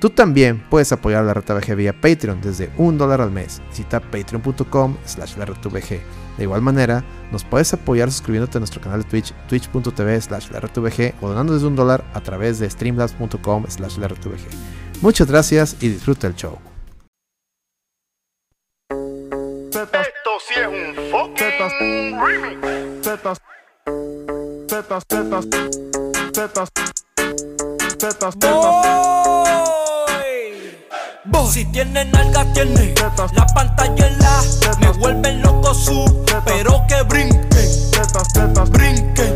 Tú también puedes apoyar a la RTVG vía Patreon desde un dólar al mes. Visita patreon.com slash la De igual manera, nos puedes apoyar suscribiéndote a nuestro canal de Twitch, twitch.tv slash la o donando desde un dólar a través de streamlabs.com slash la Muchas gracias y disfruta el show. Si tiene nalga, tiene la pantalla en la. Me vuelven loco su, pero que brinque, brinque, brinque,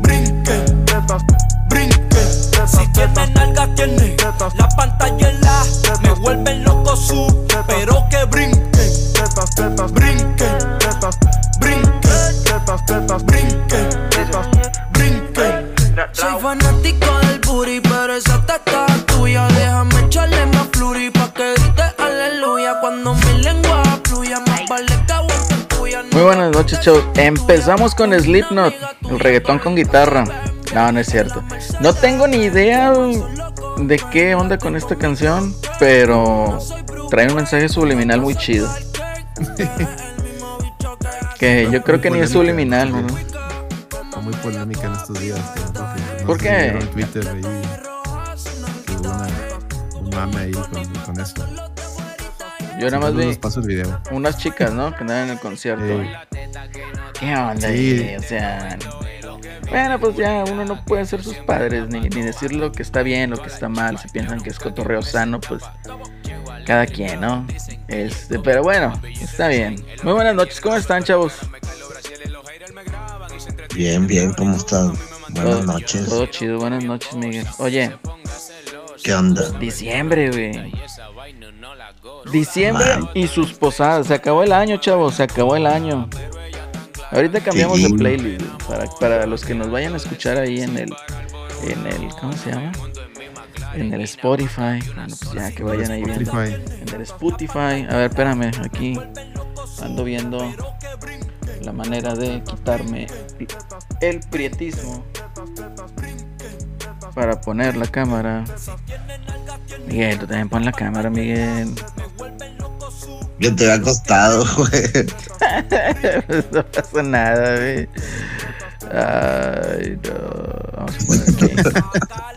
brinque, brinque. Si tiene nalga, tiene la pantalla en la. Me vuelven loco su, pero que brinque, brinque, brinque, brinque, brinque. Soy fanático del booty, pero esa teta Muy buenas noches, chavos. Empezamos con Slipknot, el reggaetón con guitarra. No, no es cierto. No tengo ni idea de qué onda con esta canción, pero trae un mensaje subliminal muy chido. que yo creo que ni es subliminal, ¿no? muy polémica en estos días. ¿Por qué? En Twitter ahí que hubo una, un mame ahí con, con esto. Yo nada más vi paso el video. unas chicas, ¿no? Que andaban en el concierto. ¿Qué onda? Sí. O sea, bueno, pues ya uno no puede ser sus padres ni, ni decir lo que está bien, lo que está mal. Si piensan que es cotorreo sano, pues cada quien, ¿no? Este, pero bueno, está bien. Muy buenas noches, ¿cómo están, chavos? Bien, bien, ¿cómo están? Buenas noches. Todo chido, buenas noches, Miguel. Oye, ¿qué onda? Diciembre, güey. Diciembre y sus posadas. Se acabó el año, chavos, se acabó el año. Ahorita cambiamos de playlist para, para los que nos vayan a escuchar ahí en el, en el, ¿cómo se llama? En el Spotify. Bueno, pues ya que vayan ahí viendo. En el Spotify. A ver, espérame, aquí ando viendo la manera de quitarme el prietismo para poner la cámara. Miguel, tú también pon la cámara, Miguel. Yo te había costado, güey. no pasa nada, güey. Ay, no. Vamos a poner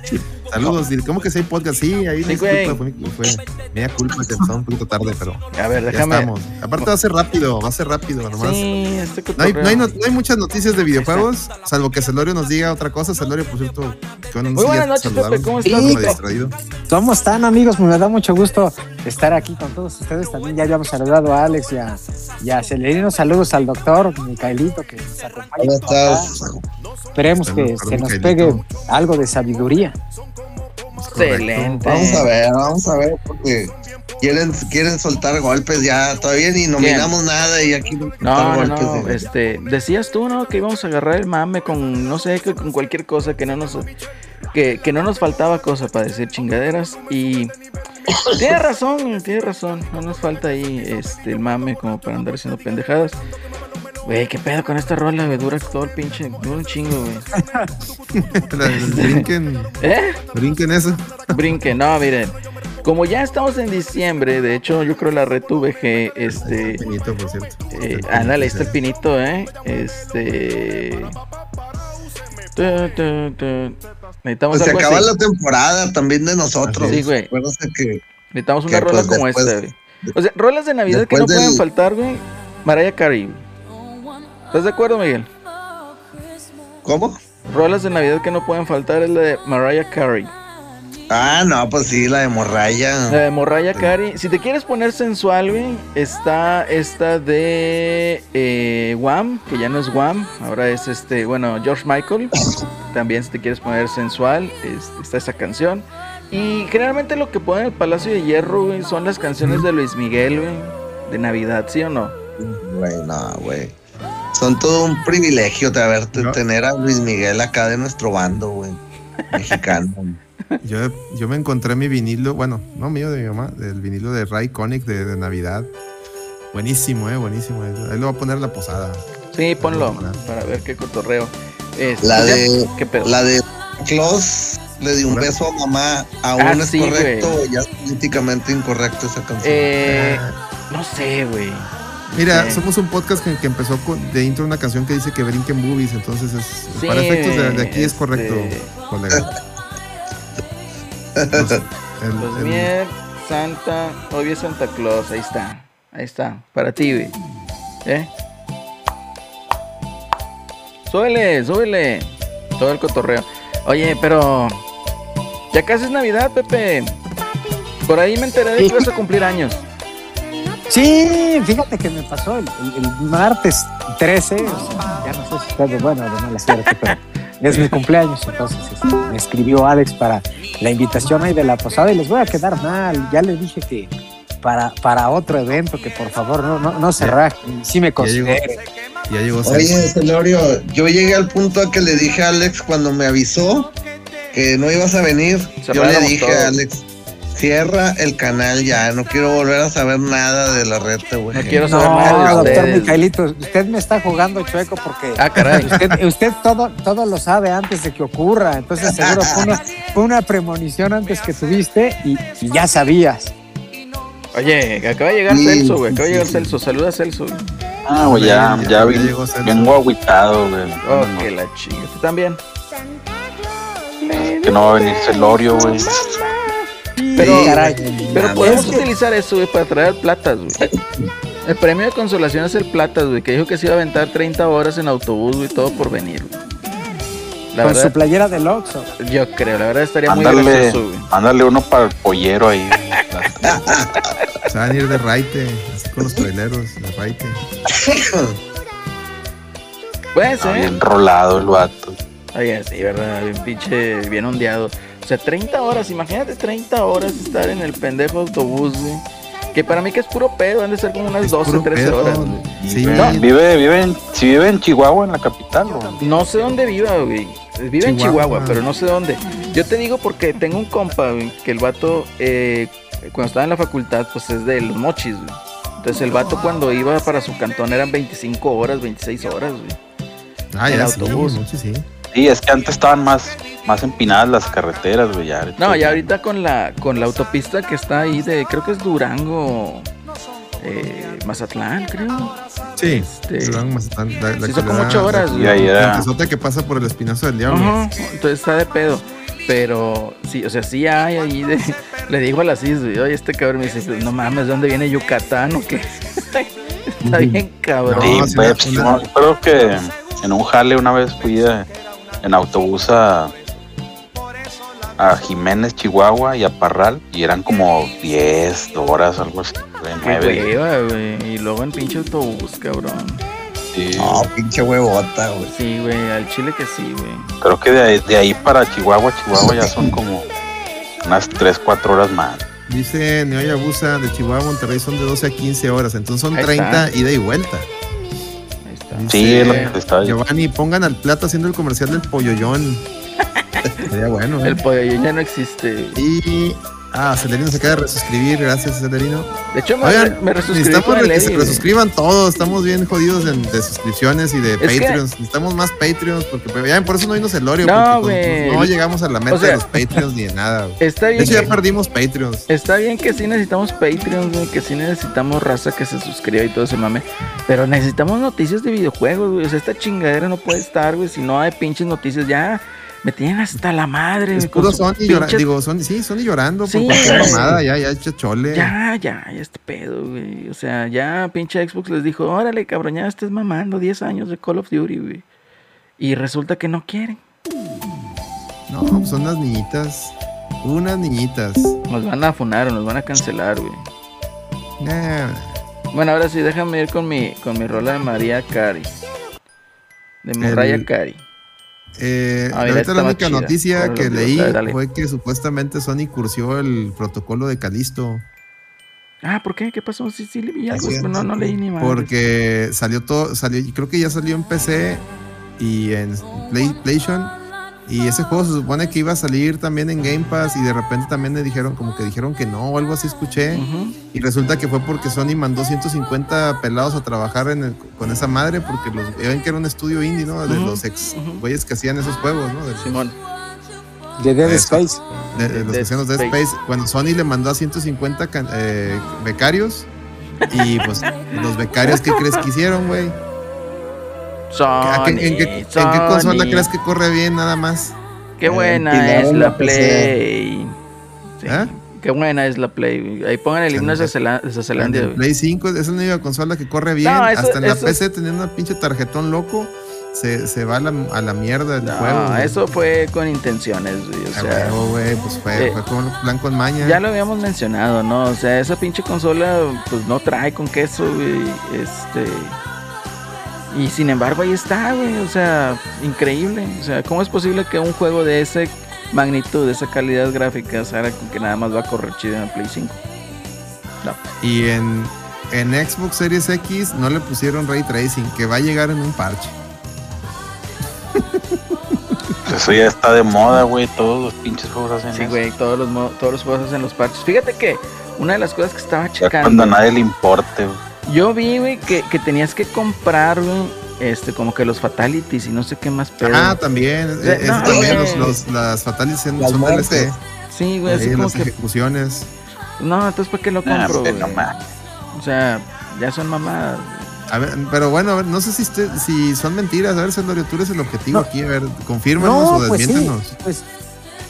aquí. Saludos, ¿cómo que si hay podcast? Sí, ahí sí, disculpa, fue, fue media culpa que empezó un poquito tarde, pero. A ver, déjame. Ya estamos. Aparte va a ser rápido, va a ser rápido, nomás. Sí, este no, hay, no, hay no, hay, muchas noticias de videojuegos, salvo que Celorio nos diga otra cosa. Celorio, por cierto, Muy buenas noches, Pepe, ¿cómo estás? Sí, ¿Cómo están, amigos? Me da mucho gusto estar aquí con todos ustedes. También ya habíamos saludado a Alex y a, y a Celerino. Saludos al doctor Micaelito que nos acompaña. ¿Cómo estás? Esperemos que se nos pegue algo de sabiduría. Excelente. Vamos a ver, vamos a ver, porque quieren, quieren soltar golpes ya. Todavía ni nominamos nada y aquí no, no, no este, decías tú, ¿no? Que íbamos a agarrar el mame con, no sé, con cualquier cosa que no nos, que, que no nos faltaba cosa para decir chingaderas y tienes razón, tienes razón. No nos falta ahí este el mame como para andar haciendo pendejadas. Güey, ¿qué pedo con esta rola, güey? Dura todo el pinche, dura un chingo, güey. brinquen. ¿Eh? Brinquen eso. Brinquen, no, miren. Como ya estamos en diciembre, de hecho, yo creo la red VG, este. El pinito, por cierto. Eh, ándale, ahí está el pinito, ¿eh? Este. Necesitamos pues se acaba así. la temporada también de nosotros. Sí, güey. Acuérdense que. Necesitamos una que, rola pues, como después- esta, güey. O sea, rolas de Navidad que no pueden faltar, güey. Mariah Carey. ¿Estás de acuerdo, Miguel? ¿Cómo? Rolas de Navidad que no pueden faltar es la de Mariah Carey. Ah, no, pues sí, la de La morraya. de Mariah Carey. Si te quieres poner sensual, güey, está esta de eh, Wham, que ya no es Wham, ahora es este, bueno, George Michael. También si te quieres poner sensual, es- está esa canción. Y generalmente lo que ponen en el Palacio de Hierro, güey, son las canciones de Luis Miguel, güey. De Navidad, ¿sí o no? Güey, no, güey. Son todo un privilegio de No. tener a Luis Miguel acá de nuestro bando, güey. Mexicano. Yo, yo me encontré mi vinilo, bueno, no mío, de mi mamá, del vinilo de Ray Connick de, de Navidad. Buenísimo, eh, buenísimo. Ahí lo voy a poner en la posada. Sí, ponlo para ver qué cotorreo. Este, La de- ¿Qué pedo? La de Claus le dio un beso a mamá. ¿Aún Ah, es sí, correcto o ya es políticamente incorrecto esa canción? Eh, Ah, no sé, güey. Mira, Sí. somos un podcast que, que empezó con, de intro una canción que dice que brinquen boobies, entonces es, Sí, para efectos de, de aquí es correcto, este- colega. Los- el- Los el- Santa, obvio Santa Claus, ahí está. Ahí está, para ti, güey. ¿Eh? Súbele, súbele. Todo el cotorreo. Oye, pero. Ya casi es Navidad, Pepe. Por ahí me enteré de que ibas a cumplir años. Sí, fíjate que me pasó el, el- el martes 13, o sea, ya no sé si está de bueno o de mala suerte, pero es mi cumpleaños, entonces este, me escribió Alex para la invitación ahí de la posada y les voy a quedar mal, ya les dije que para, para otro evento que por favor no, no, no se rajen, sí me Ya llegó. consideren. Ya Oye. Celorio, yo llegué al punto a que le dije a Alex cuando me avisó que no ibas a venir. yo le dije todo. a Alex, cierra el canal ya, no quiero volver a saber nada de la reta, güey. No quiero No, saber nada de doctor. Micaelito, usted me está jugando chueco porque Ah, caray. usted, usted todo, todo lo sabe antes de que ocurra, entonces seguro fue una, fue una premonición antes que tuviste y, y ya sabías. Oye, acaba de llegar Sí, Celso, güey. Acaba de sí, llegar sí. Celso. Saluda a Celso, güey. Ah, güey, ya, Ya- vi- llegó vengo agüitado, güey. Oh, No, que la chinga. ¿Tú también? que no va a venir Celorio, güey. Pero, Sí, caray. güey, pero podemos utilizar eso, güey, para traer platas, güey. El premio de consolación es el platas, güey, que dijo que se iba a aventar 30 horas en autobús, güey, todo por venir, güey. La con su playera del Oxxo. yo creo, la verdad estaría muy gracioso, güey. ándale uno para el pollero ahí. Se van a ir de raite, así con los traileros, de raite. Puede Está ser. bien rolado el vato. Oye, sí, verdad, bien pinche, bien ondeado. O sea, 30 horas, imagínate 30 horas estar en el pendejo autobús, güey. Que para mí que es puro pedo, han de ser como unas Es 12, puro 13 pedo. horas. Sí, No, vive, vive en, si vive en Chihuahua, en la capital, güey. No sé dónde viva, güey. Vive en Chihuahua. Pero no sé dónde. Yo te digo porque tengo un compa, güey, que el vato, eh, cuando estaba en la facultad, pues es de los mochis, güey. Entonces el vato cuando iba para su cantón eran 25 horas, 26 horas, güey. Ah, en ya sí, autobús. sí. Sí, es que antes estaban más, más empinadas las carreteras, güey. Ya, No, ya ahorita con la, con la autopista que está ahí de, creo que es Durango, eh, Mazatlán, creo. Sí, Este, Durán, Mazatlán, la, la sí, son como ocho horas, la- güey. Y ahí era- la empezota que pasa por el espinazo del diablo. Ajá, entonces está de pedo. Pero sí, o sea, sí hay ahí de. Le digo a la CIS, güey, oye, este cabrón me dice, no mames, ¿de dónde viene Yucatán o qué? está bien cabrón. Sí, No, sí, pues, no, creo que en un jale una vez fui de- en autobús a, a Jiménez, Chihuahua y a Parral y eran como 10 horas, algo así. Qué nueve. hueva, güey. Y luego en pinche autobús, cabrón. Sí. No, pinche huevota, güey. Sí, güey, al chile que sí, güey. Creo que de ahí, de ahí para Chihuahua, Chihuahua ya son como unas 3, 4 horas más. Dice Neoya Busa de Chihuahua a Monterrey son de 12 a 15 horas, entonces son Ahí 30 está. ida y vuelta. Está. Dice Sí, es lo que diciendo. Giovanni, pongan al plato haciendo el comercial del polloyón. Sería bueno, ¿eh? El pollo ya no existe. Y. Ah, Celerino se acaba de resuscribir, gracias Celerino. De hecho, me, Oigan, me resuscribí necesitamos que se resuscriban todos, estamos bien jodidos en- de suscripciones y de Patreons. Necesitamos más Patreons, porque pues, ya por eso no vimos el Oreo, No, porque pues, no llegamos a la meta O sea- de los Patreons ni de nada. Está De bien, hecho, ya perdimos Patreons. está bien que sí necesitamos Patreon, güey, que sí necesitamos raza que se suscriba y todo ese mame. Pero necesitamos noticias de videojuegos, güey. O sea, esta chingadera no puede estar, güey, si no hay pinches noticias. Ya me tienen hasta la madre, Es puro Sony llorando. Digo, Sony, sí, Sony llorando Sí, por cualquier mamada, ya, ya, chole. Ya, ya, ya este pedo, güey. O sea, ya pinche Xbox les dijo, órale, cabrón, ya estés mamando 10 años de Call of Duty, güey. Y resulta que no quieren. No, son unas niñitas. Unas niñitas. Nos van a funar o nos van a cancelar, güey. Nah, Bueno, ahora sí, déjame ir con mi, con mi rola de María Cari. De Mariah El- Cari. Eh, Ah, mira, la única chida. noticia que leí dale, dale. fue que supuestamente Sony cursió el protocolo de Calisto. Ah, ¿por qué? ¿Qué pasó? Sí, sí, le vi algo. No, no leí ni más. Porque salió todo, salió, creo que ya salió en PC y en Play- PlayStation. Y ese juego se supone que iba a salir también en Game Pass y de repente también le dijeron, como que dijeron que no o algo así escuché. Y resulta que fue porque Sony mandó 150 pelados a trabajar en el- con esa madre porque los ven que era un estudio indie, ¿no? De los ex güeyes que hacían esos juegos, ¿no? De, Simón. De Dead Eso. Space. de- de los que hacían los Dead Space. Space. Bueno, Sony le mandó a 150 can- eh, becarios y pues los becarios, ¿qué crees que hicieron, güey? ¿A qué- Sony, ¿En qué, en qué consola crees que corre bien nada más? Qué buena es la. Play. Sí, ¿Eh? Qué buena es la Play. Ahí pongan el himno de güey. Play 5 es la única consola que corre bien. No, eso- Hasta en la eso- PC teniendo una pinche tarjetón loco, se, se va a la, a la mierda el juego. No, güey. eso fue con intenciones, güey. O sea, huevo, güey, pues fue, eh, fue con plan con maña. ya lo habíamos mencionado, ¿no? O sea, esa pinche consola, pues no trae con queso, güey. Este. Y sin embargo, ahí está, güey. O sea, increíble. O sea, ¿cómo es posible que un juego de esa magnitud, de esa calidad gráfica, sea que nada más va a correr chido en el Play 5? No. Y en, en Xbox Series X no le pusieron ray tracing, que va a llegar en un parche. Eso ya está de moda, güey. Todos los pinches juegos hacen Sí, eso. güey, todos los, todos los juegos hacen los parches. Fíjate que una de las cosas que estaba Ya cuando a checando, nadie le importe, güey. Yo vi, güey, que, que tenías que comprar, güey, este, como que los fatalities y no sé qué más pedo. Ah, también. O sea, eh, no, eso también los, los- las fatalities son, Las son muertes. DLC. sí, güey, así como las que, ejecuciones. no, entonces ¿para qué lo Ah, compro, güey? no. O sea, ya son mamadas. A ver, pero bueno, a ver, no sé si, usted- si son mentiras. A ver, Celorio, tú eres el objetivo No. aquí. A ver, confírmanos o pues sí, desmiéntanos. pues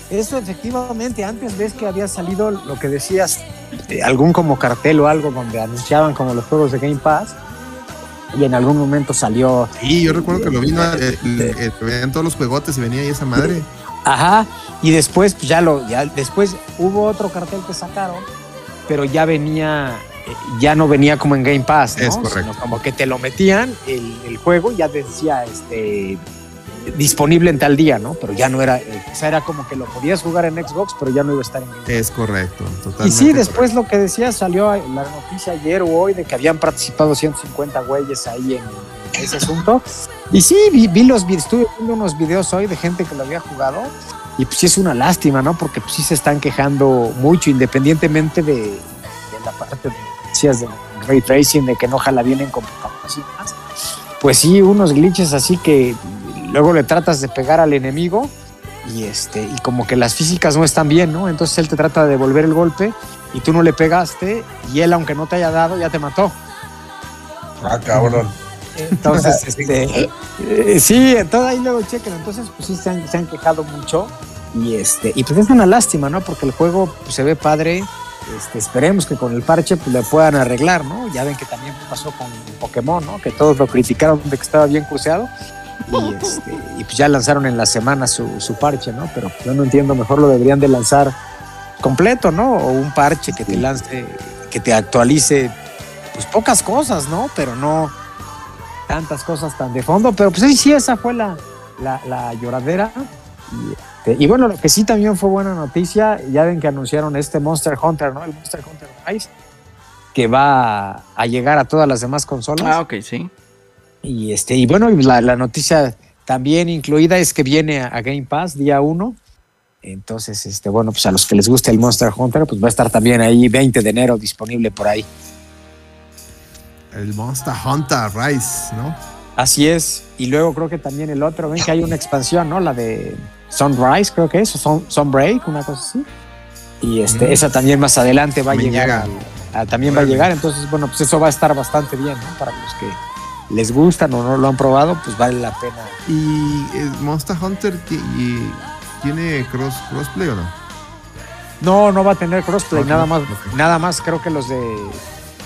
eso efectivamente, antes ves que había salido lo que decías, algún como cartel o algo donde anunciaban como los juegos de Game Pass y en algún momento salió, Sí, yo recuerdo que lo vino, eh, el- que venían todos los juegotes y venía ahí esa madre. ajá, y después pues ya lo, ya después hubo otro cartel que sacaron, pero ya venía, eh, ya no venía como en Game Pass, ¿no? Es correcto. Sino como que te lo metían el, el juego, ya decía este disponible en tal día, ¿no? Pero ya no era, eh, o sea, era como que lo podías jugar en Xbox, pero ya no iba a estar en. Es correcto, Y totalmente. sí, después lo que decía salió la noticia ayer o hoy de que habían participado 150 güeyes ahí en ese asunto. Y sí, vi, vi los estuve viendo unos videos hoy de gente que lo había jugado. Y pues sí es una lástima, ¿no? Porque pues sí se están quejando mucho, independientemente de, de la parte de decías de ray tracing, de que no jala bien en computadoras y demás. Pues sí, unos glitches así que luego le tratas de pegar al enemigo y este y como que las físicas no están bien, ¿no? Entonces él te trata de devolver el golpe y tú no le pegaste y él aunque no te haya dado ya te mató. Ah, cabrón. Entonces, este, eh, sí, entonces ahí luego chequen. Entonces, pues sí se han, se han quejado mucho y este y pues es una lástima, ¿no? Porque el juego pues, se ve padre. Este, esperemos que con el parche pues le puedan arreglar, ¿no? Ya ven que también pasó con Pokémon, ¿no? Que todos lo criticaron de que estaba bien cruceado y, este, y pues ya lanzaron en la semana su, su parche, ¿no? Pero yo no entiendo, mejor lo deberían de lanzar completo, ¿no? O un parche que te lance, que te actualice, pues pocas cosas, ¿no? Pero no tantas cosas tan de fondo, pero pues sí, sí, esa fue la, la, la lloradera. Y, este, y bueno, lo que sí también fue buena noticia, ya ven que anunciaron este Monster Hunter, ¿no? El Monster Hunter Rise, que va a, a llegar a todas las demás consolas. Ah, ok, sí. Y este, y bueno, la, la noticia también incluida es que viene a, Game Pass día 1. Entonces, este, bueno, pues a los que les guste el Monster Hunter, pues va a estar también ahí 20 de enero disponible por ahí. El Monster Hunter Rise, ¿no? Así es. Y luego creo que también el otro, ven que hay una expansión, ¿no? La de Sunrise, creo que es, o Sun, Sunbreak, una cosa así. Y este, Mm. esa también más adelante va a llegar. a- también va a llegar. Entonces, bueno, pues eso va a estar bastante bien, ¿no? Para los que les gustan o no lo han probado, pues vale la pena. Y el Monster Hunter tiene cross, crossplay o no? No, no va a tener crossplay, nada más, nada más creo que los de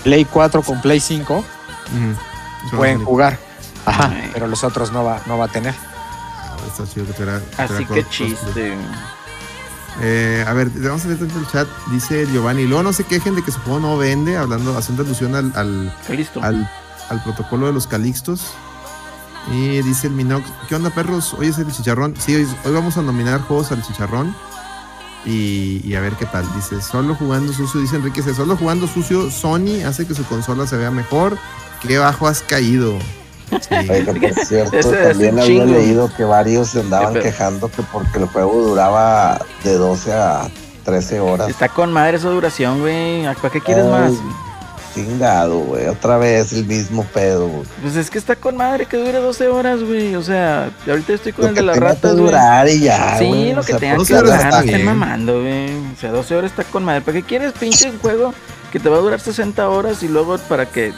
Play 4 con Play 5 Ujú. pueden jugar. Ajá, Ay. pero los otros no va, no va a tener. Ah, está chido que tuviera- Así que chiste. Eh, a ver, vamos a leer tanto el chat. Dice Giovanni, luego no se quejen de que su juego no vende, hablando, haciendo alusión al, al, Listo. al, al protocolo de los Calixtos. Y dice el Minox, ¿qué onda perros? Hoy es el chicharrón. Sí, hoy, hoy vamos a nominar juegos al chicharrón. Y, y a ver qué tal. Dice, solo jugando sucio, dice Enrique, dice, solo jugando sucio, Sony hace que su consola se vea mejor. Qué bajo has caído. Sí. Oiga, por cierto, Ese también había chingo. leído que varios se andaban quejando que porque el juego duraba de 12 a 13 horas. Está con madre esa duración, güey. ¿Para qué quieres Ay, más? Chingado, güey. Otra vez el mismo pedo, güey. Pues es que está con madre que dure 12 horas, güey. O sea, ahorita estoy con Lo el que de las tenga que ratas, güey. durar y ya, Sí, güey. lo O que sea, tenga 12 que durar, no estén mamando, güey. O sea, 12 horas está con madre. ¿Para qué quieres pinche un juego que te va a durar 60 horas y luego para que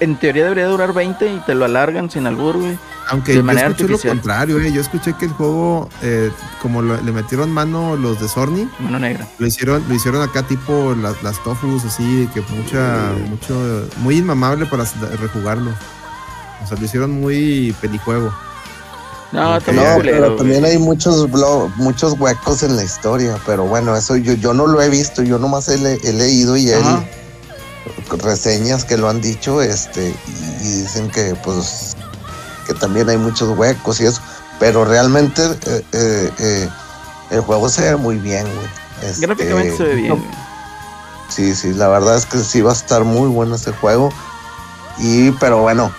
en teoría debería durar 20 y te lo alargan sin albur, güey? Aunque de yo manera escuché artificial. lo contrario, eh. yo escuché que el juego, eh, como lo- le metieron mano los de Sony, Mano negra. lo hicieron, lo hicieron acá tipo las, las tofus, así, que mucha, mucho, muy inmamable para rejugarlo. O sea, lo hicieron muy pelijuego. No, muy No, culero, pero también hay muchos blo- muchos huecos en la historia. Pero bueno, eso yo, yo no lo he visto. Yo nomás he, le- he leído y he. Reseñas que lo han dicho este y, y dicen que pues que también hay muchos huecos y eso. Pero realmente eh, eh, eh, el juego se ve muy bien, güey. Este, Gráficamente se ve bien. Sí, sí, la verdad es que sí va a estar muy bueno este juego. Y, pero bueno,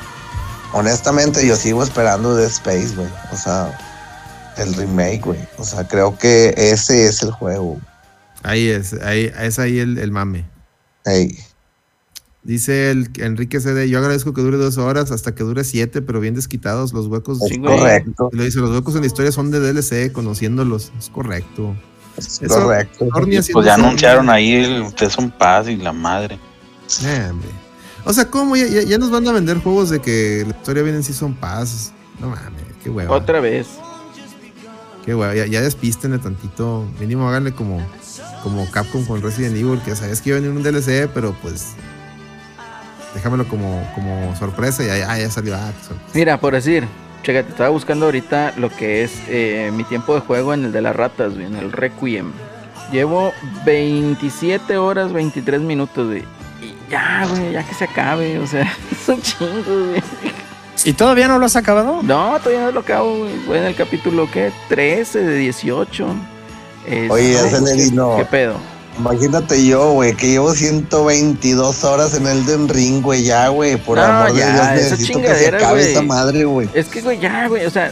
honestamente yo sigo esperando The Space, güey. O sea, el remake, güey. O sea, creo que ese es el juego. Ahí es, ahí, es ahí el, el mame. Ey, Dice el Enrique CD, yo agradezco que dure dos horas hasta que dure siete, pero bien desquitados los huecos. es correcto, Lo dice, los huecos en la historia son de DLC, conociéndolos. Es correcto. es Eso- correcto. Pues ya anunciaron ahí el Ustedes son paz y la madre. Eh, hombre. O sea, ¿cómo? Ya, ya- ya nos van a vender juegos de que la historia viene en Season Pass. No mames, qué hueva. Otra vez. Qué hueva. Ya, ya despístenle tantito. Mínimo háganle como, como Capcom con Resident Evil, que sabes que iba a venir un DLC, pero pues. Déjamelo como, como sorpresa y ya, ya, ya salió. Ah, qué. Mira, por decir, chécate, estaba buscando ahorita lo que es eh, mi tiempo de juego en el de las ratas, güey, en el Requiem. Llevo 27 horas, 23 minutos, güey. Y ya, güey, ya que se acabe, o sea, es un chingo, güey. ¿Y todavía no lo has acabado? No, todavía no lo acabo, güey. Voy en el capítulo, ¿qué? 13 de 18. Es- Oye, no, Celerino. ¿Qué pedo? Imagínate yo, güey, que llevo 122 horas en Elden Ring, güey, ya, güey. Por No, amor ya, de Dios, esa necesito que se chingadera, acabe esta madre, güey. Es que, güey, ya, güey, o sea,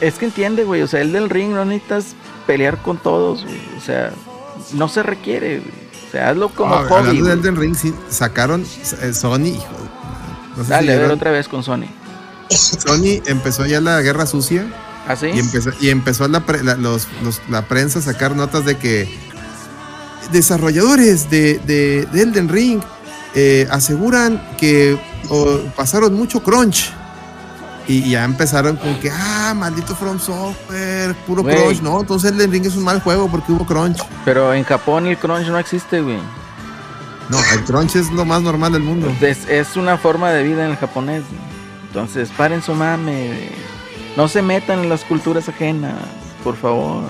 es que entiende, güey, o sea, el del ring no necesitas pelear con todos, güey, o sea, no se requiere, güey. O sea, hazlo como Ah, hobby. hablando de. Elden Ring, sí, sacaron eh, Sony. hijo de- no sé si Dale, a ver otra vez con Sony. Sony empezó ya la guerra sucia. ¿Así? Y empezó, y empezó la, pre- la- los- los- la prensa a sacar notas de que desarrolladores de, de- de Elden Ring eh, aseguran que oh, pasaron mucho crunch. Y, y ya empezaron con que, ah, maldito From Software, puro crunch. No, entonces Elden Ring es un mal juego porque hubo crunch. Pero en Japón el crunch no existe, güey. No, el crunch es lo más normal del mundo. Es, es una forma de vida en el japonés. Entonces, paren su mame. No se metan en las culturas ajenas, por favor.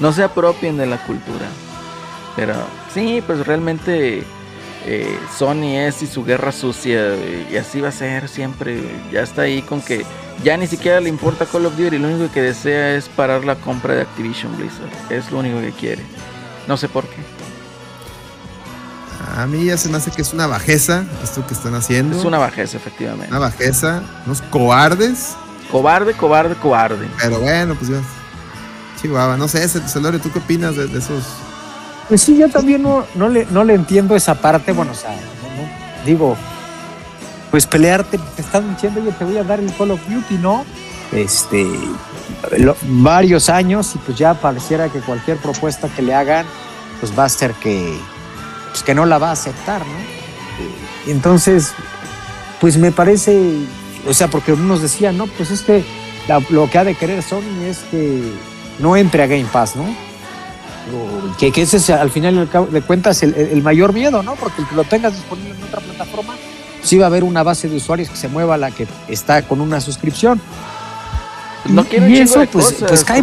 No se apropien de la cultura. Pero sí, pues realmente eh, Sony es y su guerra sucia. y así va a ser siempre. Ya está ahí con que ya ni siquiera le importa Call of Duty. Lo único que desea es parar la compra de Activision Blizzard. Es lo único que quiere. No sé por qué. A mí ya se me hace que es una bajeza esto que están haciendo. Es una bajeza, efectivamente. una bajeza, unos cobardes. Cobarde, cobarde, cobarde. Pero bueno, pues ya. Chihuahua, no sé, Celorio, ¿tú qué opinas de, de esos? Pues sí, yo también no, no, le, no le entiendo esa parte. Bueno, o sea, digo, pues pelearte, te están diciendo, oye, te voy a dar el Call of Duty, ¿no? Este, varios años y pues ya pareciera que cualquier propuesta que le hagan, pues va a ser que, pues que no la va a aceptar, ¿no? Y entonces, pues me parece, o sea, porque unos decían, no, pues es que lo que ha de querer Sony es que no entre a Game Pass, ¿no? Que, que ese es al final de cuentas el, el mayor miedo, ¿no? Porque el que lo tengas disponible en otra plataforma, sí va a haber una base de usuarios que se mueva a la que está con una suscripción. No Y- y eso, pues- cosas, pues cae-.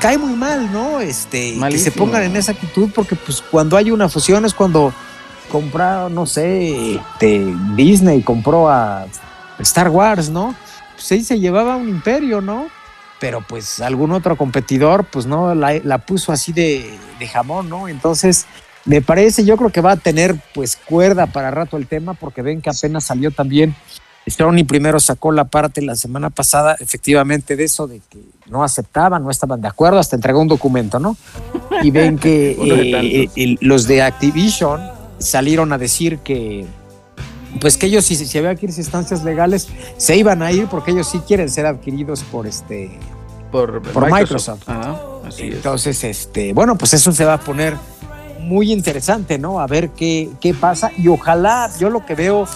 Cae muy mal, ¿no? Este, que se pongan en esa actitud, porque pues cuando hay una fusión es cuando compraron, no sé, este, Disney compró a Star Wars, ¿no? pues ahí se llevaba un imperio, ¿no? Pero pues algún otro competidor, pues no, la, la puso así de, de jamón, ¿no? Entonces, me parece, yo creo que va a tener pues cuerda para rato el tema, porque ven que apenas salió también. Sony primero sacó la parte la semana pasada, efectivamente, de eso de que no aceptaban, no estaban de acuerdo, hasta entregó un documento, ¿no? Y ven que eh, los de Activision salieron a decir que pues que ellos si, si había que irse a instancias legales se iban a ir porque ellos sí quieren ser adquiridos por este Por, Por Microsoft. Ajá, así es. entonces, este, bueno, pues eso se va a poner muy interesante, ¿no? A ver qué, qué pasa. Y ojalá, yo lo que veo,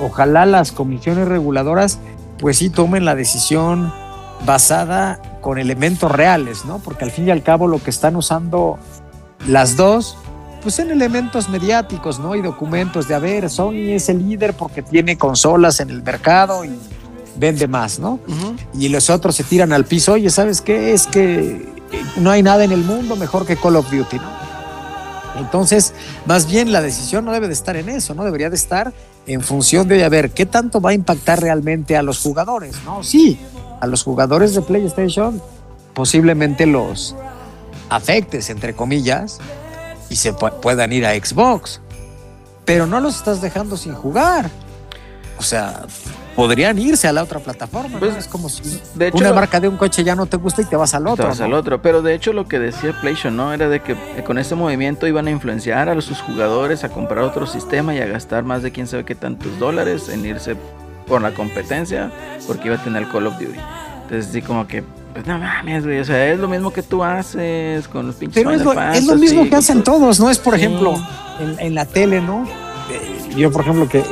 ojalá las comisiones reguladoras, pues sí tomen la decisión basada con elementos reales, ¿no? Porque al fin y al cabo lo que están usando las dos, pues en elementos mediáticos, ¿no? Y documentos de, a ver, Sony es el líder porque tiene consolas en el mercado y vende más, ¿no? Y los otros se tiran al piso. Oye, ¿sabes qué? Es que no hay nada en el mundo mejor que Call of Duty, ¿no? Entonces, más bien la decisión no debe de estar en eso, ¿no? Debería de estar en función de, a ver, ¿qué tanto va a impactar realmente a los jugadores, ¿no? Sí, a los jugadores de PlayStation posiblemente los afectes, entre comillas, y se pu- puedan ir a Xbox, pero no los estás dejando sin jugar. O sea, podrían irse a la otra plataforma, ¿no? Pues, Es como si De hecho, una marca de un coche ya no te gusta y te vas al te otro. vas ¿no? al otro. Pero de hecho lo que decía PlayStation, ¿no? Era de que eh, con este movimiento iban a influenciar a sus jugadores a comprar otro sistema y a gastar más de quién sabe qué tantos dólares en irse por la competencia porque iba a tener Call of Duty. Entonces sí como que, pues no mames, güey, o sea, es lo mismo que tú haces con los pinches Pero es lo, es lo mismo que hacen todo. todos, ¿no? Es, por Sí. ejemplo, en, en la tele, ¿no? Eh, Yo, por ejemplo, que, que-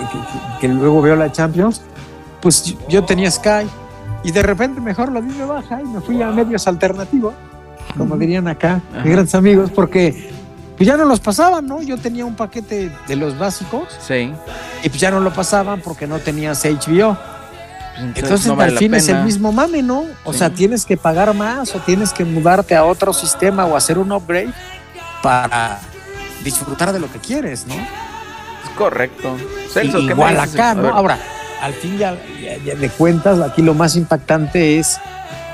que luego veo la Champions, pues yo- tenía Sky y de repente mejor lo di de baja y me fui a medios alternativos, como dirían acá, Ajá. mis grandes amigos, porque pues ya no los pasaban, ¿no? Yo tenía un paquete de los básicos Sí. y pues ya no lo pasaban porque no tenías HBO. Entonces, no vale al fin es el mismo mame, ¿no? O Sí. sea, tienes que pagar más o tienes que mudarte a otro sistema o hacer un upgrade para disfrutar de lo que quieres, ¿no? Es correcto. Celso, Y- ¿qué me igual acá, ¿no? Ahora, al fin ya, ya- ya de cuentas, aquí lo más impactante es,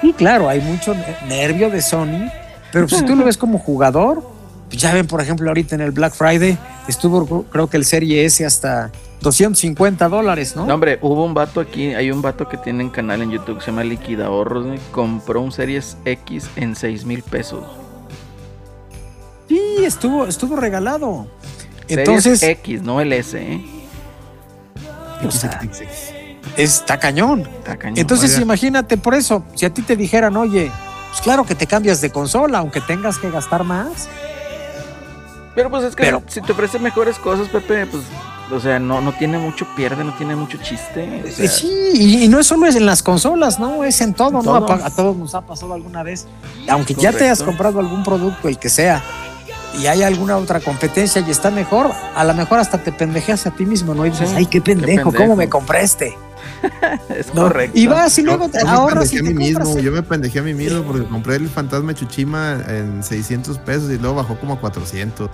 y claro, hay mucho ne- nervio de Sony, pero pues, si tú lo ves como jugador, pues ya ven, por ejemplo, ahorita en el Black Friday estuvo, creo que el Serie S hasta 250 dólares, ¿no? No, hombre, hubo un vato aquí, hay un vato que tiene un canal en YouTube que se llama Liquida Ahorros, compró un Series X en 6 mil pesos. Sí, estuvo, estuvo regalado. Series Entonces, X, no el S, ¿eh? O sea, está cañón. Está cañón. Entonces, Oiga. imagínate por eso, si a ti te dijeran, oye, pues claro que te cambias de consola, aunque tengas que gastar más. Pero pues es que pero- si te ofrece mejores cosas, Pepe, pues, o sea, no, no tiene mucho pierde, no tiene mucho chiste. o sea, sí, y, y no es solo es en las consolas, ¿no? Es en todo, ¿no? todo. A, todos nos ha pasado alguna vez. Aunque ya te hayas comprado algún producto, el que sea, y hay alguna otra competencia y está mejor, a lo mejor hasta te pendejeas a ti mismo, ¿no? Y dices, ay, qué pendejo, pendejo. ¿cómo me compré este? es ¿No? correcto. Y vas y luego te Yo me ahorras y pendejé a mí mismo, compras. yo me pendejé a mí mismo porque compré el fantasma Chuchima en 600 pesos y luego bajó como a 400.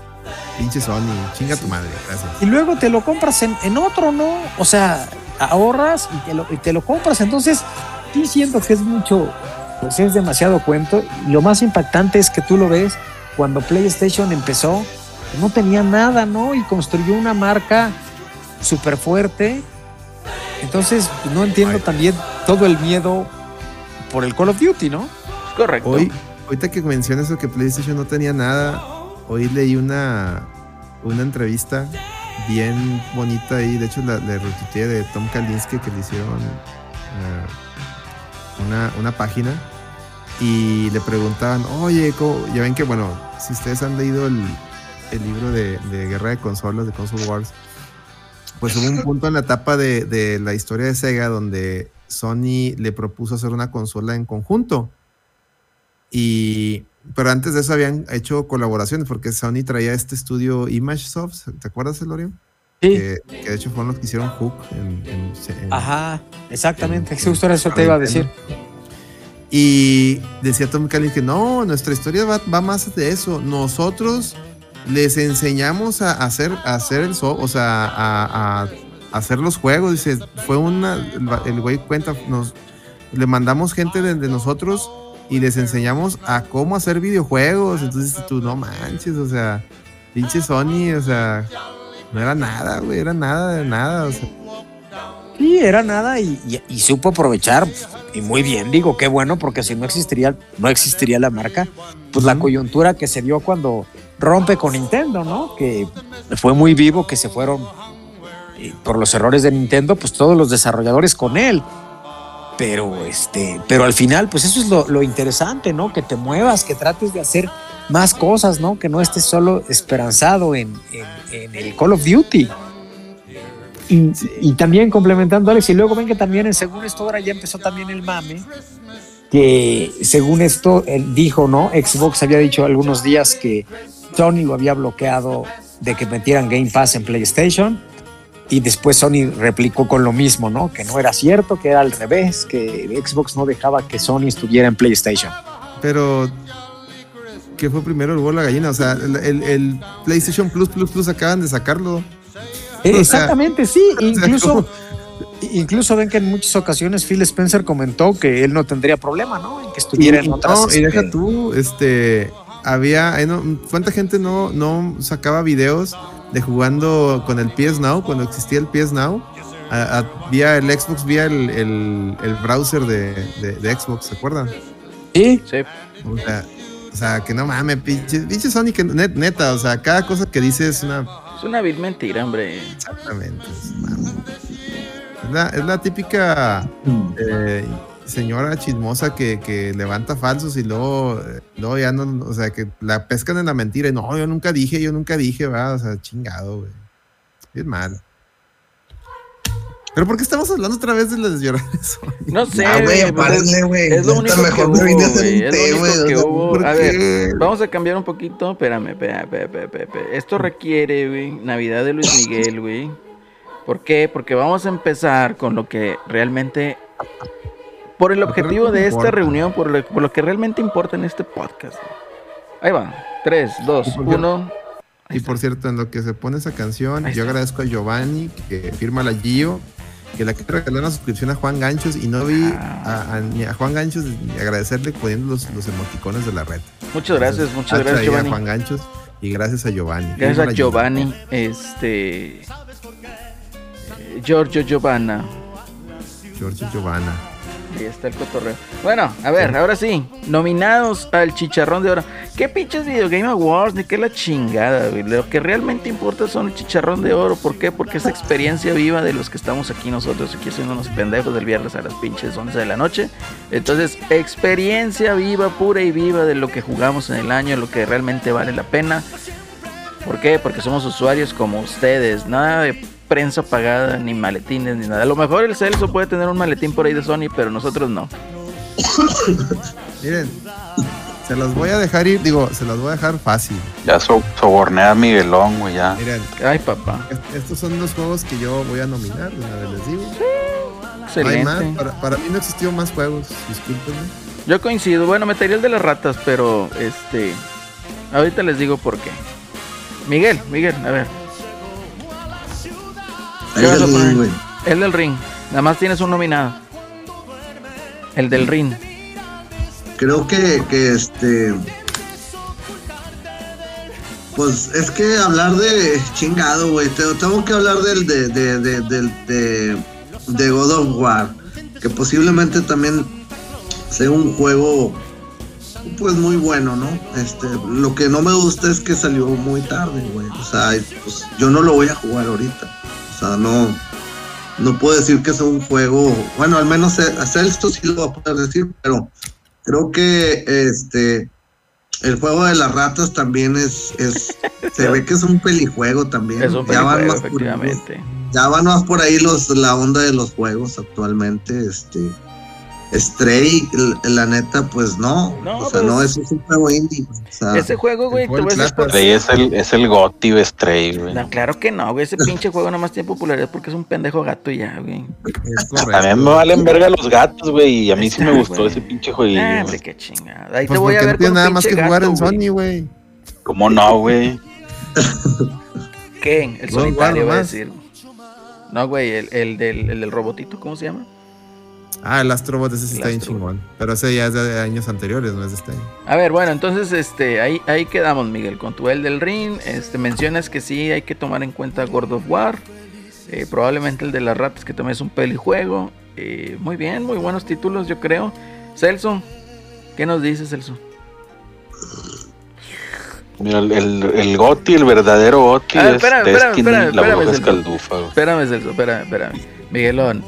Pinche Sony, chinga tu madre, gracias. y luego te lo compras en, en otro, ¿no? O sea, ahorras y te, lo, y te lo compras. Entonces, sí siento que es mucho, pues es demasiado cuento. Y lo más impactante es que tú lo ves cuando PlayStation empezó, no tenía nada, ¿no? Y construyó una marca súper fuerte. Entonces, pues, no entiendo Ay. también todo el miedo por el Call of Duty, ¿no? Es correcto. Hoy, ahorita que mencionas eso que PlayStation no tenía nada, hoy leí una, una entrevista bien bonita ahí, de hecho la, la retuiteé de Tom Kalinske que le hicieron eh, una, una página y le preguntaban, oye, ¿cómo-?" ya ven que bueno, si ustedes han leído el, el libro de, de Guerra de Consolas, de Console Wars, pues hubo un punto en la etapa de, de la historia de Sega donde Sony le propuso hacer una consola en conjunto. Y, pero antes de eso habían hecho colaboraciones porque Sony traía este estudio ImageSoft, ¿te acuerdas, Elorio? Que, que de hecho fueron los que hicieron Hook en, en- en- Ajá, exactamente. en- Justo eso te iba a decir. Y decía Tom Callis que no, nuestra historia va, va más de eso. Nosotros les enseñamos a hacer, a hacer el software, o sea, hacer los juegos. Dice, fue una, el güey cuenta, nos, le mandamos gente de nosotros y les enseñamos a cómo hacer videojuegos. Entonces tú, no manches, o sea, pinche Sony, o sea, no era nada, güey, era nada de nada, o sea. Sí, era nada y, y- y supo aprovechar y muy bien, digo, qué bueno, porque si no existiría, no existiría la marca, pues la coyuntura que se dio cuando rompe con Nintendo, ¿no? Que fue muy vivo, que se fueron eh, por los errores de Nintendo, pues todos los desarrolladores con él. Pero este, pero al final, pues eso es lo, lo interesante, ¿no? Que te muevas, que trates de hacer más cosas, ¿no? Que no estés solo esperanzado en, en- en el Call of Duty. Y, también complementando Alex, y luego ven que también según esto ahora ya empezó también el mame, que según esto él dijo, ¿no? Xbox había dicho algunos días que Sony lo había bloqueado de que metieran Game Pass en PlayStation y después Sony replicó con lo mismo, ¿no? Que no era cierto, que era al revés, que Xbox no dejaba que Sony estuviera en PlayStation. Pero, ¿qué fue primero el huevo la gallina? O sea, el- el PlayStation Plus Plus Plus acaban de sacarlo. Eh, Exactamente, sí, incluso... Incluso ven que en muchas ocasiones Phil Spencer comentó que él no tendría problema, ¿no? En que estuviera Y- en otras. No, y deja este, tú, este, había, eh, no, ¿cuánta gente no, no sacaba videos de jugando con el PS Now, cuando existía el PS Now? A- a- vía el Xbox, vía el, el- el browser de, de- de Xbox, ¿se acuerdan? Sí, Sí. O sea, o sea, que no mames, pinche, pinche Sony, que net- neta, o sea, cada cosa que dice es una Es una vil mentira, hombre. Exactamente. es, la, es la típica eh, señora chismosa que, que levanta falsos y luego, eh, luego ya no, o sea, que la pescan en la mentira y no, yo nunca dije, yo nunca dije, va, o sea, chingado, güey. Es mal. Pero ¿por qué estamos hablando otra vez de las lloradas? No sé, Ah, güey, güey, pues párenle, es, güey. es lo único que mejor hubo, güey. Es lo único que hubo. ¿por A ver, vamos a cambiar un poquito. Espérame, espérame, espérame. Esto requiere, güey, Navidad de Luis Miguel, güey. ¿Por qué? Porque vamos a empezar con lo que realmente... Por el objetivo de esta reunión, por lo, por lo que realmente importa en este podcast. Ahí va. 3, 2, ¿Y por qué? 1. Y por cierto, en lo que se pone esa canción, yo agradezco a Giovanni, que firma la Gio, que le quiere regalar una suscripción a Juan Ganchos y no vi a, a- ni a Juan Ganchos ni agradecerle poniendo los, los emoticones de la red. Muchas gracias, muchas Gracias gracias, ahí a Giovanni. Juan Ganchos y gracias a Giovanni. Gracias a la Giovanni, este. eh, Giorgio Giovanna. Gio, Giorgio Giovanna. Ahí está el cotorreo. Bueno, a ver, ahora sí. Nominados al chicharrón de oro. ¿Qué pinches Video Game Awards? Ni qué la chingada, güey. Lo que realmente importa son el chicharrón de oro. ¿Por qué? Porque es experiencia viva de los que estamos aquí nosotros, aquí haciendo unos pendejos del viernes a las pinches 11 de la noche. Entonces, experiencia viva, pura y viva de lo que jugamos en el año, lo que realmente vale la pena. ¿Por qué? Porque somos usuarios como ustedes. Nada de prensa pagada, ni maletines, ni nada. A lo mejor el Celso puede tener un maletín por ahí de Sony, pero nosotros no. Miren, se las voy a dejar ir, digo, se las voy a dejar fácil. Ya so- soborné a Miguelón, güey, ya. Miren, Ay, papá. est- estos son los juegos que yo voy a nominar, de una vez les digo. No hay Excelente. más, para, para mí no existió más juegos, discúlpenme. Yo coincido. Bueno, metería el de las ratas, pero este. Ahorita les digo por qué. Miguel, Miguel, a ver. Ahí ¿Qué vas a del poner? ring, güey. El del ring. Nada más tienes un nominado. El del ring. Creo que, que este. Pues es que hablar de chingado, güey. te- Tengo que hablar del de, de, de, de God of War. Que posiblemente también sea un juego pues muy bueno, ¿no? Este, lo que no me gusta es que salió muy tarde, güey. O sea, pues yo no lo voy a jugar ahorita. O sea, no, no puedo decir que sea un juego. Bueno, al menos eh, a Celso sí lo voy a poder decir, pero creo que este el juego de las ratas también es, es se ve que es un pelijuego también. Es un Ya van más por ya van más por ahí los, la onda de los juegos actualmente, este Stray, la neta, pues no, No, o sea, pues- no, eso es un juego indie. o sea, Ese juego, güey, el te voy a decir juego por Stray es el, es el Goti de Stray, güey. No, claro que no, güey. Ese pinche juego nada más tiene popularidad porque es un pendejo gato y ya, güey. También me valen verga los gatos, güey, y a mí sí me gustó güey. ese pinche jueguillo. Ah, qué chingada. Ahí Pues te voy a porque ver no tiene nada más que jugar en güey. Sony, güey. ¿Cómo no, güey? ¿Qué? El solitario, va a nomás. decir. No, güey, el, el del, el del robotito, ¿cómo se llama? Ah, el Astrobot, ese sí está bien chingón. Pero ese ya es de años anteriores, no es de este año. A ver, bueno, entonces este, ahí, ahí quedamos, Miguel, con tu el del ring. Este, mencionas que sí hay que tomar en cuenta God of War. eh, probablemente el de las ratas, que también es un pelijuego. eh, muy bien, muy buenos títulos, yo creo. Celso, ¿qué nos dices, Celso? Mira, el, el, el Goti, el verdadero Goti Ah, es espérame, espérame, espérame, espérame. Espérame, Celso, espérame, espérame. Miguelón,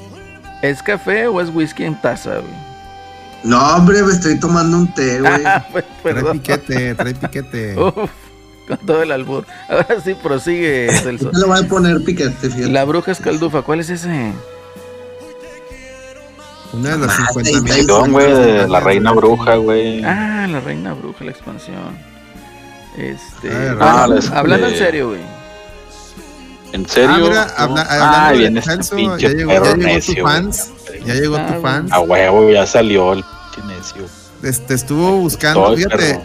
¿es café o es whisky en taza, güey? No, hombre, me estoy tomando un té, güey. Ah, pues, Trae piquete, trae piquete. Uf, con todo el albur. Ahora sí prosigue, Celso. Le voy a poner piquete, fíjate. La bruja escaldufa, ¿cuál es ese? Una de las Ah, 50 sí, mil. güey, de la reina bruja, güey. Ah, la reina bruja, la expansión. Este. Ah, bueno, la- este- hablando en serio, güey. ¿En serio? Ah, mira, habla- ah, de viene este ya llegó, perro ya llegó necio, tu fans. Ya llegó tu fans. A huevo, ya salió el pinche necio. Este, estuvo buscando, fíjate, perro.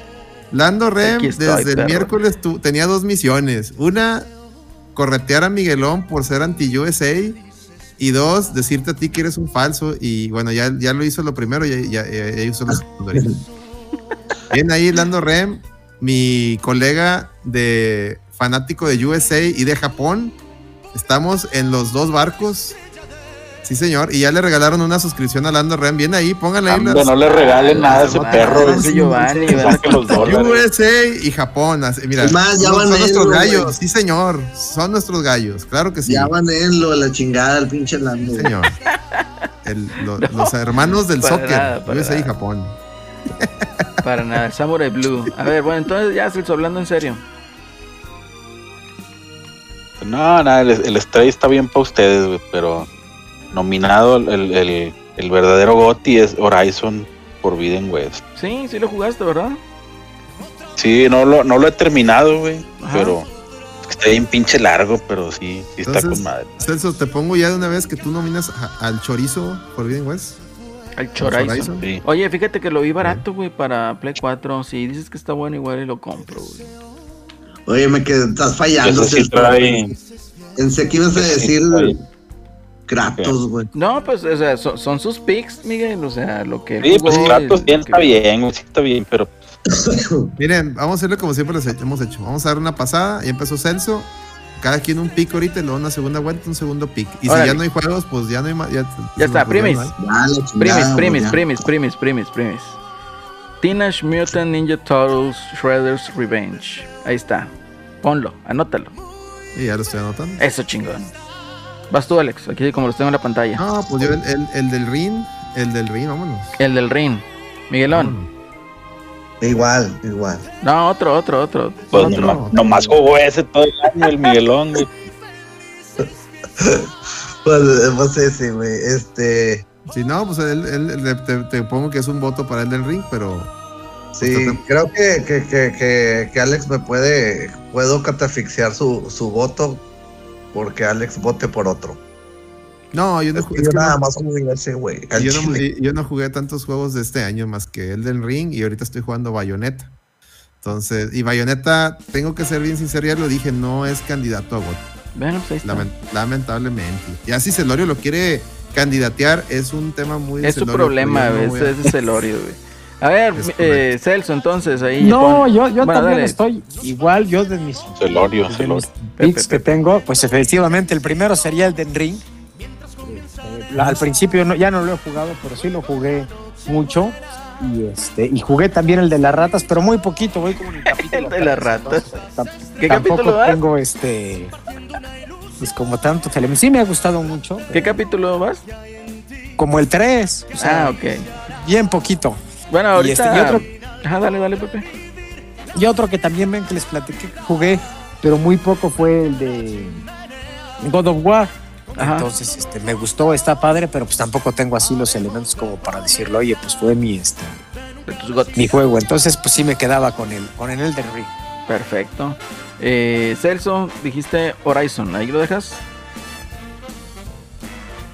Lando Rem estoy, desde el miércoles tu- tenía dos misiones. Una, corretear a Miguelón por ser anti-USA. Y dos, decirte a ti que eres un falso. Y bueno, ya, ya lo hizo lo primero y ya, ya- ya hizo lo segundo. Bien ahí, Lando Rem, mi colega de fanático de USA y de Japón. Estamos en los dos barcos. Sí, señor. Y ya le regalaron una suscripción a Lando Rem. Bien ahí, pónganle ahí las- no le regalen nada a ese perro. Giovanni. USA y Japón. así- Mira, Es más, ya son, van son nuestros gallos, sí señor, son nuestros gallos, claro que sí, Ya van en lo de la chingada, el pinche Lando. sí, señor. El- lo- No, los hermanos del soccer, nada, USA y. Japón. Para nada, Samurai Blue. A ver, bueno, entonces ya, Celso, hablando en serio. No, nada, el, el Stray está bien para ustedes, güey, pero nominado el, el, el- verdadero Goti es Horizon Forbidden West. Sí, sí lo jugaste, ¿verdad? Sí, no lo, no lo he terminado, güey, pero está bien pinche largo, pero sí, sí está con madre. Celso, te pongo ya de una vez que tú nominas a- al chorizo Forbidden West. Al. Horizon. Sí. Oye, fíjate que lo vi barato, güey, para Play 4. Si dices que está bueno, igual y lo compro, güey. Oye, me quedé, estás fallando. Eso sí trae. Pensé que ibas a decir Kratos, güey. No, pues, o sea, son, son sus picks, Miguel. O sea, lo que. Sí, pues Kratos bien, que- está bien, güey, sí está bien, pero Miren, vamos a hacerlo como siempre he- hemos hecho. Vamos a dar una pasada, ya empezó Celso. Cada quien un pick ahorita y luego una segunda vuelta, un segundo pick. Y Órale. si ya no hay juegos, pues ya no hay más. Ya, Ya está, primis. Primis, primis, primis, primis, primis, primis. Teenage Mutant Ninja Turtles Shredder's Revenge. Ahí está. Ponlo, anótalo. Y ya lo estoy anotando. Eso chingón. Vas tú, Alex, aquí como los tengo en la pantalla. No, pues yo el, el- el del ring, el del ring, vámonos. El del ring. Miguelón. Vámonos. Igual, igual. No, otro, otro, otro. pues otro. nomás, nomás jugó ese todo el año, el Miguelón, güey. Pues, pues ese, güey. Este. Si no, pues el- el- te, te pongo que es un voto para el del ring, pero Sí, creo que, que, que, que, que Alex me puede. Puedo catafixiar su, su voto. Porque Alex vote por otro. no, yo no, Es ju- que es yo nada no- más jugué ese, güey. yo, no, yo no jugué tantos juegos de este año más que el del ring y ahorita estoy jugando Bayonetta. Entonces, y Bayonetta, tengo que ser bien sincero, ya lo dije, no es candidato a voto, Bueno, pues ahí está. lamen- lamentablemente. Ya si Celorio lo quiere candidatear, es un tema muy Es su problema, yo güey. Ese es Celorio, güey. A ver, eh, Celso, entonces ahí. No, pon- yo, yo Bueno, también dale. estoy igual, yo de mis, Celorio, de Celorio. mis Pepe, picks que tengo, pues efectivamente el primero sería el de Ring. La- al principio no- ya no lo he jugado, pero sí lo jugué mucho. Y este y jugué también el de las ratas, pero muy poquito, voy como en el capítulo. El de las ratas. ¿Qué tampoco capítulo vas? tengo este pues como tanto que sí me ha gustado mucho, ¿Qué capítulo vas? como el 3, o sea, Ah, ok. bien poquito. Bueno, Y ahorita. este, y otro- Ajá, dale, dale, Pepe. Y otro que también ven que les platiqué que jugué, pero muy poco fue el de God of War. Ajá. Entonces, este, me gustó, está padre, pero pues tampoco tengo así los elementos como para decirlo, oye, pues fue mi, este, mi juego. Entonces, pues sí me quedaba con el, con el Elden Ring. Perfecto. Eh, Celso, dijiste Horizon, ¿ahí lo dejas?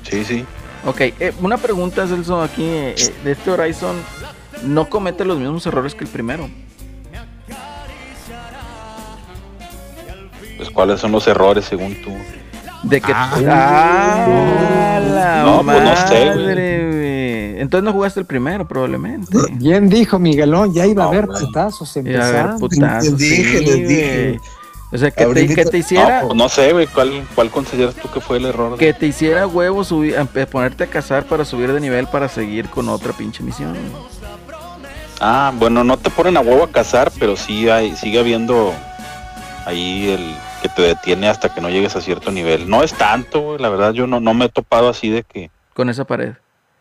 Sí, sí. Ok, eh, una pregunta, Celso, aquí eh, de este Horizon, no comete los mismos errores que el primero. Pues cuáles son los errores según tú. De que. Ah. ¡Ah, la No, pues no sé, güey. madre! Entonces no jugaste el primero, probablemente. Bien dijo Miguelón, ya iba a haber putazos empezando. putazos. Les dije, sí, les dije. O sea, que te, que te hiciera. No, pues no sé, güey, ¿cuál, ¿cuál consideras tú que fue el error? Que te hiciera huevo subir, ponerte a cazar para subir de nivel para seguir con otra pinche misión. Ah, bueno, no te ponen a huevo a cazar, pero sí hay, sigue habiendo ahí el que te detiene hasta que no llegues a cierto nivel. No es tanto, la verdad yo no, no me he topado así de que, Con esa pared.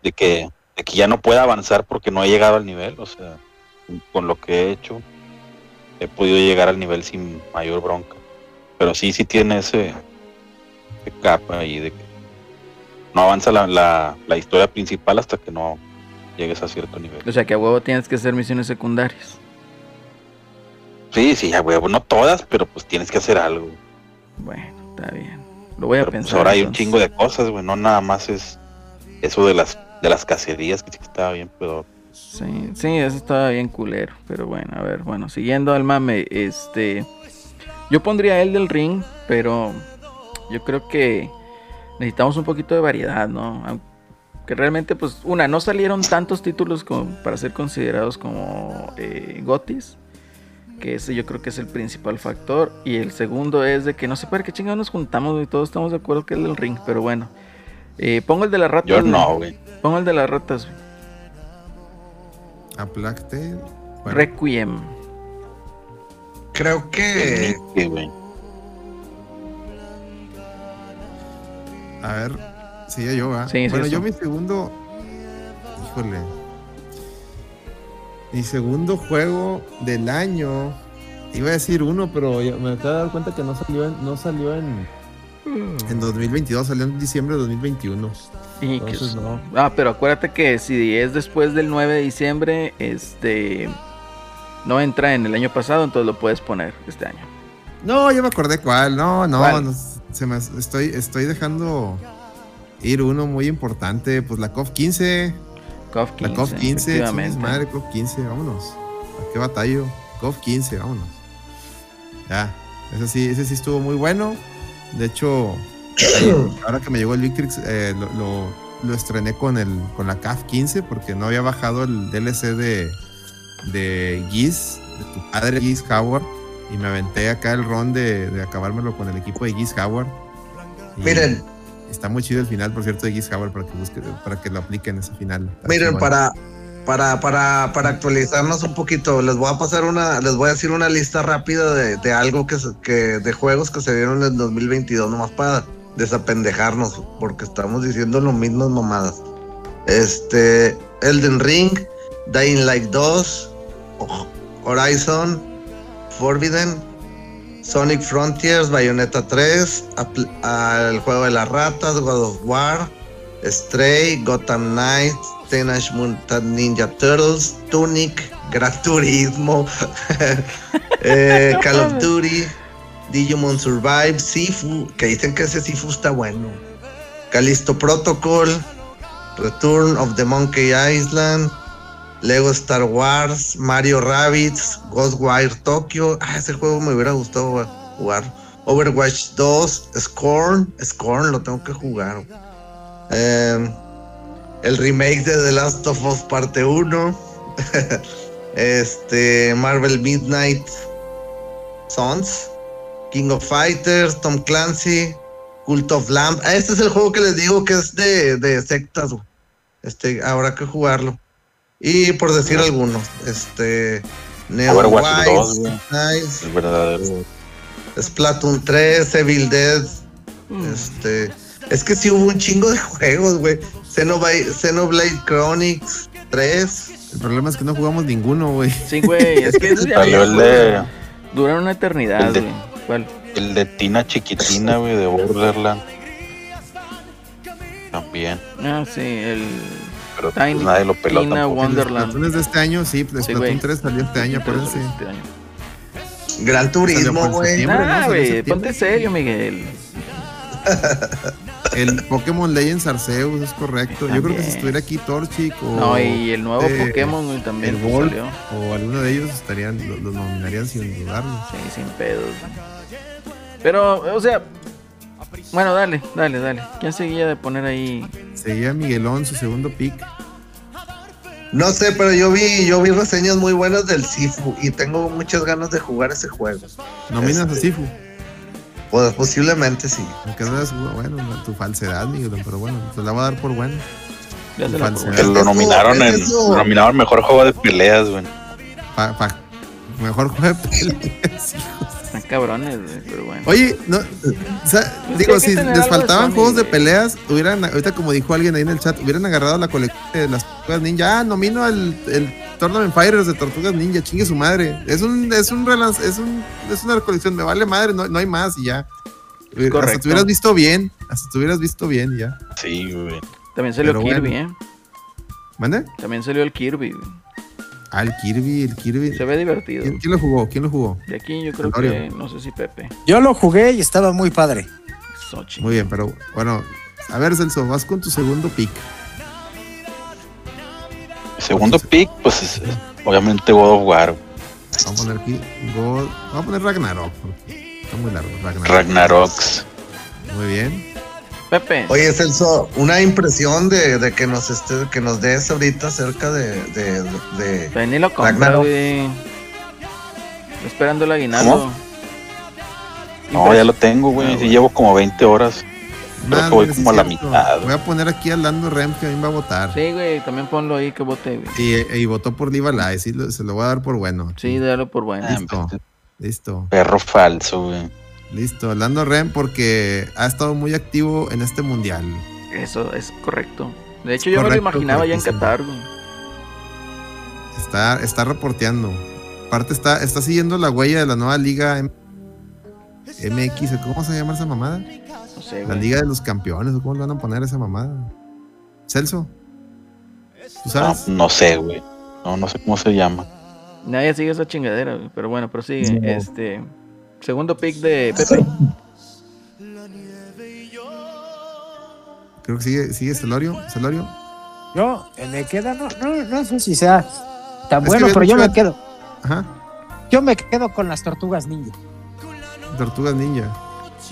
de que, de que ya no pueda avanzar porque no he llegado al nivel, o sea, con lo que he hecho, he podido llegar al nivel sin mayor bronca. Pero sí, sí tiene ese, ese capa ahí de que no avanza la, la, la historia principal hasta que no llegues a cierto nivel. O sea, que a huevo tienes que hacer misiones secundarias. Sí, sí, ya, güey, no todas, pero pues tienes que hacer algo. Bueno, está bien. Lo voy a Pero, pues, pensar. ahora hay un chingo de cosas, güey, no nada más es eso de las de las cacerías que sí que estaba bien, pero Sí, sí, eso estaba bien culero. Pero bueno, a ver, bueno, siguiendo al mame, este. Yo pondría el del ring, pero yo creo que necesitamos un poquito de variedad, ¿no? Aunque realmente, pues, una, no salieron tantos títulos como para ser considerados como eh, gotis. Que ese yo creo que es el principal factor. Y el segundo es de que no sé para qué chingados nos juntamos y todos estamos de acuerdo que es el del ring, pero bueno. Eh, pongo el de las ratas. yo no, güey. Pongo el de las ratas. güey. A. Bueno, Requiem. Creo que Sí, güey. a ver, sigue yo, ¿va? Sí, sí, Bueno, yo mi segundo. Híjole. Mi segundo juego del año. Iba a decir uno, pero me acabo de dar cuenta que no salió en, no salió en, en 2022, salió en diciembre de 2021. Y que- Entonces, no. Ah, pero acuérdate que si es después del 9 de diciembre, este no entra en el año pasado, entonces lo puedes poner este año. No, ya me acordé cuál. No, no, no, se me, estoy, estoy dejando ir uno muy importante. Pues la COF 15. KOF 15. La COF 15, efectivamente. chingues madre, COF 15, vámonos. ¿A qué batallo? COF 15, vámonos. Ya, ese sí, ese sí estuvo muy bueno. De hecho, ahora que me llegó el Victrix, eh, lo, lo- lo estrené con el con la CAF 15 porque no había bajado el DLC de, de Giz, de tu padre Giz Howard. Y me aventé acá el ron de, de acabármelo con el equipo de Giz Howard. Y miren, Está muy chido el final, por cierto, de Giz Howard para que, busque, para que lo apliquen ese final. Miren, para, para, para, para actualizarnos un poquito, les voy a pasar una, les voy a decir una lista rápida de, de algo que, se- que, de juegos que se dieron en 2022, nomás para desapendejarnos, porque estamos diciendo lo mismas mamadas. Este, Elden Ring, Dying Light 2, Horizon, Forbidden, Sonic Frontiers, Bayonetta 3, apl- al juego de las ratas, God of War, Stray, Gotham Knights, Teenage Mutant Ninja Turtles, Tunic, Gran Turismo, eh, Call of Duty, Digimon Survive, Sifu, que dicen que ese Sifu está bueno, Callisto Protocol, Return of the Monkey Island, Lego Star Wars, Mario Rabbids, Ghostwire Tokyo. Ah, ese juego me hubiera gustado jugar. Overwatch 2, Scorn. Scorn lo tengo que jugar. Eh, el remake de The Last of Us parte 1. este, Marvel Midnight Sons. King of Fighters, Tom Clancy, Cult of Lamb. Ah, este es el juego que les digo que es de, de sectas. Este, habrá que jugarlo. Y por decir algunos, este. Neon Overwatch White, 2, güey. Nice, El verdadero. Splatoon 3, Evil Dead. Mm. Este. Es que sí hubo un chingo de juegos, güey. Xenoblade, Xenoblade Chronicles 3. El problema es que no jugamos ninguno, güey. Sí, güey, es que Salió el de, duran una eternidad, el de- güey. ¿Cuál? el de Tina Chiquitina, güey, de Borderland. También. Ah, sí, el Pero pues, nadie lo peló Tina tampoco. Wonderland. De este año, sí. Sí, Splatoon güey. 3 salió este año. Este año. Gran Turismo, por güey. Ah, ponte serio, Miguel. El Pokémon Legends Arceus es correcto. Yo creo que si estuviera aquí Torchic o, No, y el nuevo eh, Pokémon también el salió. o alguno de ellos estarían, lo, lo nominarían sin dudarlo. Sí, sin pedos. Pero, o sea, Bueno, dale, dale, dale. ¿Quién seguía de poner ahí? Seguía Miguelón, su segundo pick. No sé, pero yo vi, yo vi reseñas muy buenas del Sifu y tengo muchas ganas de jugar ese juego. Nominas a Este, Sifu. Pues posiblemente sí. Aunque no eres, bueno, tu falsedad, Miguelón, pero bueno, te la voy a dar por bueno. Ya se la lo nominaron en. Lo nominaron mejor juego de peleas, güey. Pa, pa- mejor juego de peleas. Están cabrones, güey, pero bueno. Oye, no, o sea, que digo, si les de faltaban juegos de peleas, hubieran, ahorita como dijo alguien ahí en el chat, hubieran agarrado la colección de las Tortugas Ninja. Ah, nomino al el Tournament Fighters de Tortugas Ninja, chingue su madre. Es un, es un relance, es un, es una colección, me vale madre, no, no hay más y ya. Hasta Correcto. te hubieras visto bien, hasta te hubieras visto bien y ya. Sí, güey. También salió pero Kirby, bueno. ¿eh? ¿Mande? También salió el Kirby. güey. Ah, el Kirby, el Kirby. Se ve divertido. ¿Quién, quién lo jugó? ¿Quién lo jugó? De aquí yo creo que, no sé si Pepe. Yo lo jugué y estaba muy padre. Sochi. Muy bien, pero bueno, a ver, Celso, vas con tu segundo pick. Segundo pick, pues es, es obviamente God of War. Vamos a poner aquí God, vamos a poner Ragnarok. Está muy largo, Ragnarok. Ragnaroks. Muy bien. Pepe. Oye, Celso, una impresión de, de que nos esté, que nos des ahorita acerca de, de, de- compra, Ragnarok. güey. Esperando el aguinaldo. No, ya lo tengo, güey. Ah, Sí, llevo como 20 horas. Creo que voy como a la mitad. Voy a poner aquí a Lando Rem que a mí me va a votar. Sí, güey, también ponlo ahí que vote, güey. Y, y votó por Liva Lai, sí, lo- se lo voy a dar por bueno. Sí, dalo por bueno. Ah, Listo. Listo, Perro falso, güey. Listo. Lando Rem porque ha estado muy activo en este mundial. Eso es correcto. De hecho, yo me lo Correcto, imaginaba ya en. Qatar, güey. Está, está reporteando. Aparte está, está siguiendo la huella de la nueva liga M- MX, ¿cómo se llama esa mamada? No sé, La güey. Liga de los Campeones, ¿o ¿cómo le van a poner esa mamada? Celso, ¿tú No, sabes? no sé, güey. No, no sé cómo se llama. Nadie sigue esa chingadera, güey. Pero bueno, prosigue. No. Este. Segundo pick de Pepe. Creo que sigue, sigue Celorio. Celorio. Yo eh, me queda, no, no, no sé si sea tan Es bueno, pero yo me quedo, Ajá. yo me quedo con las tortugas ninja. Tortugas Ninja.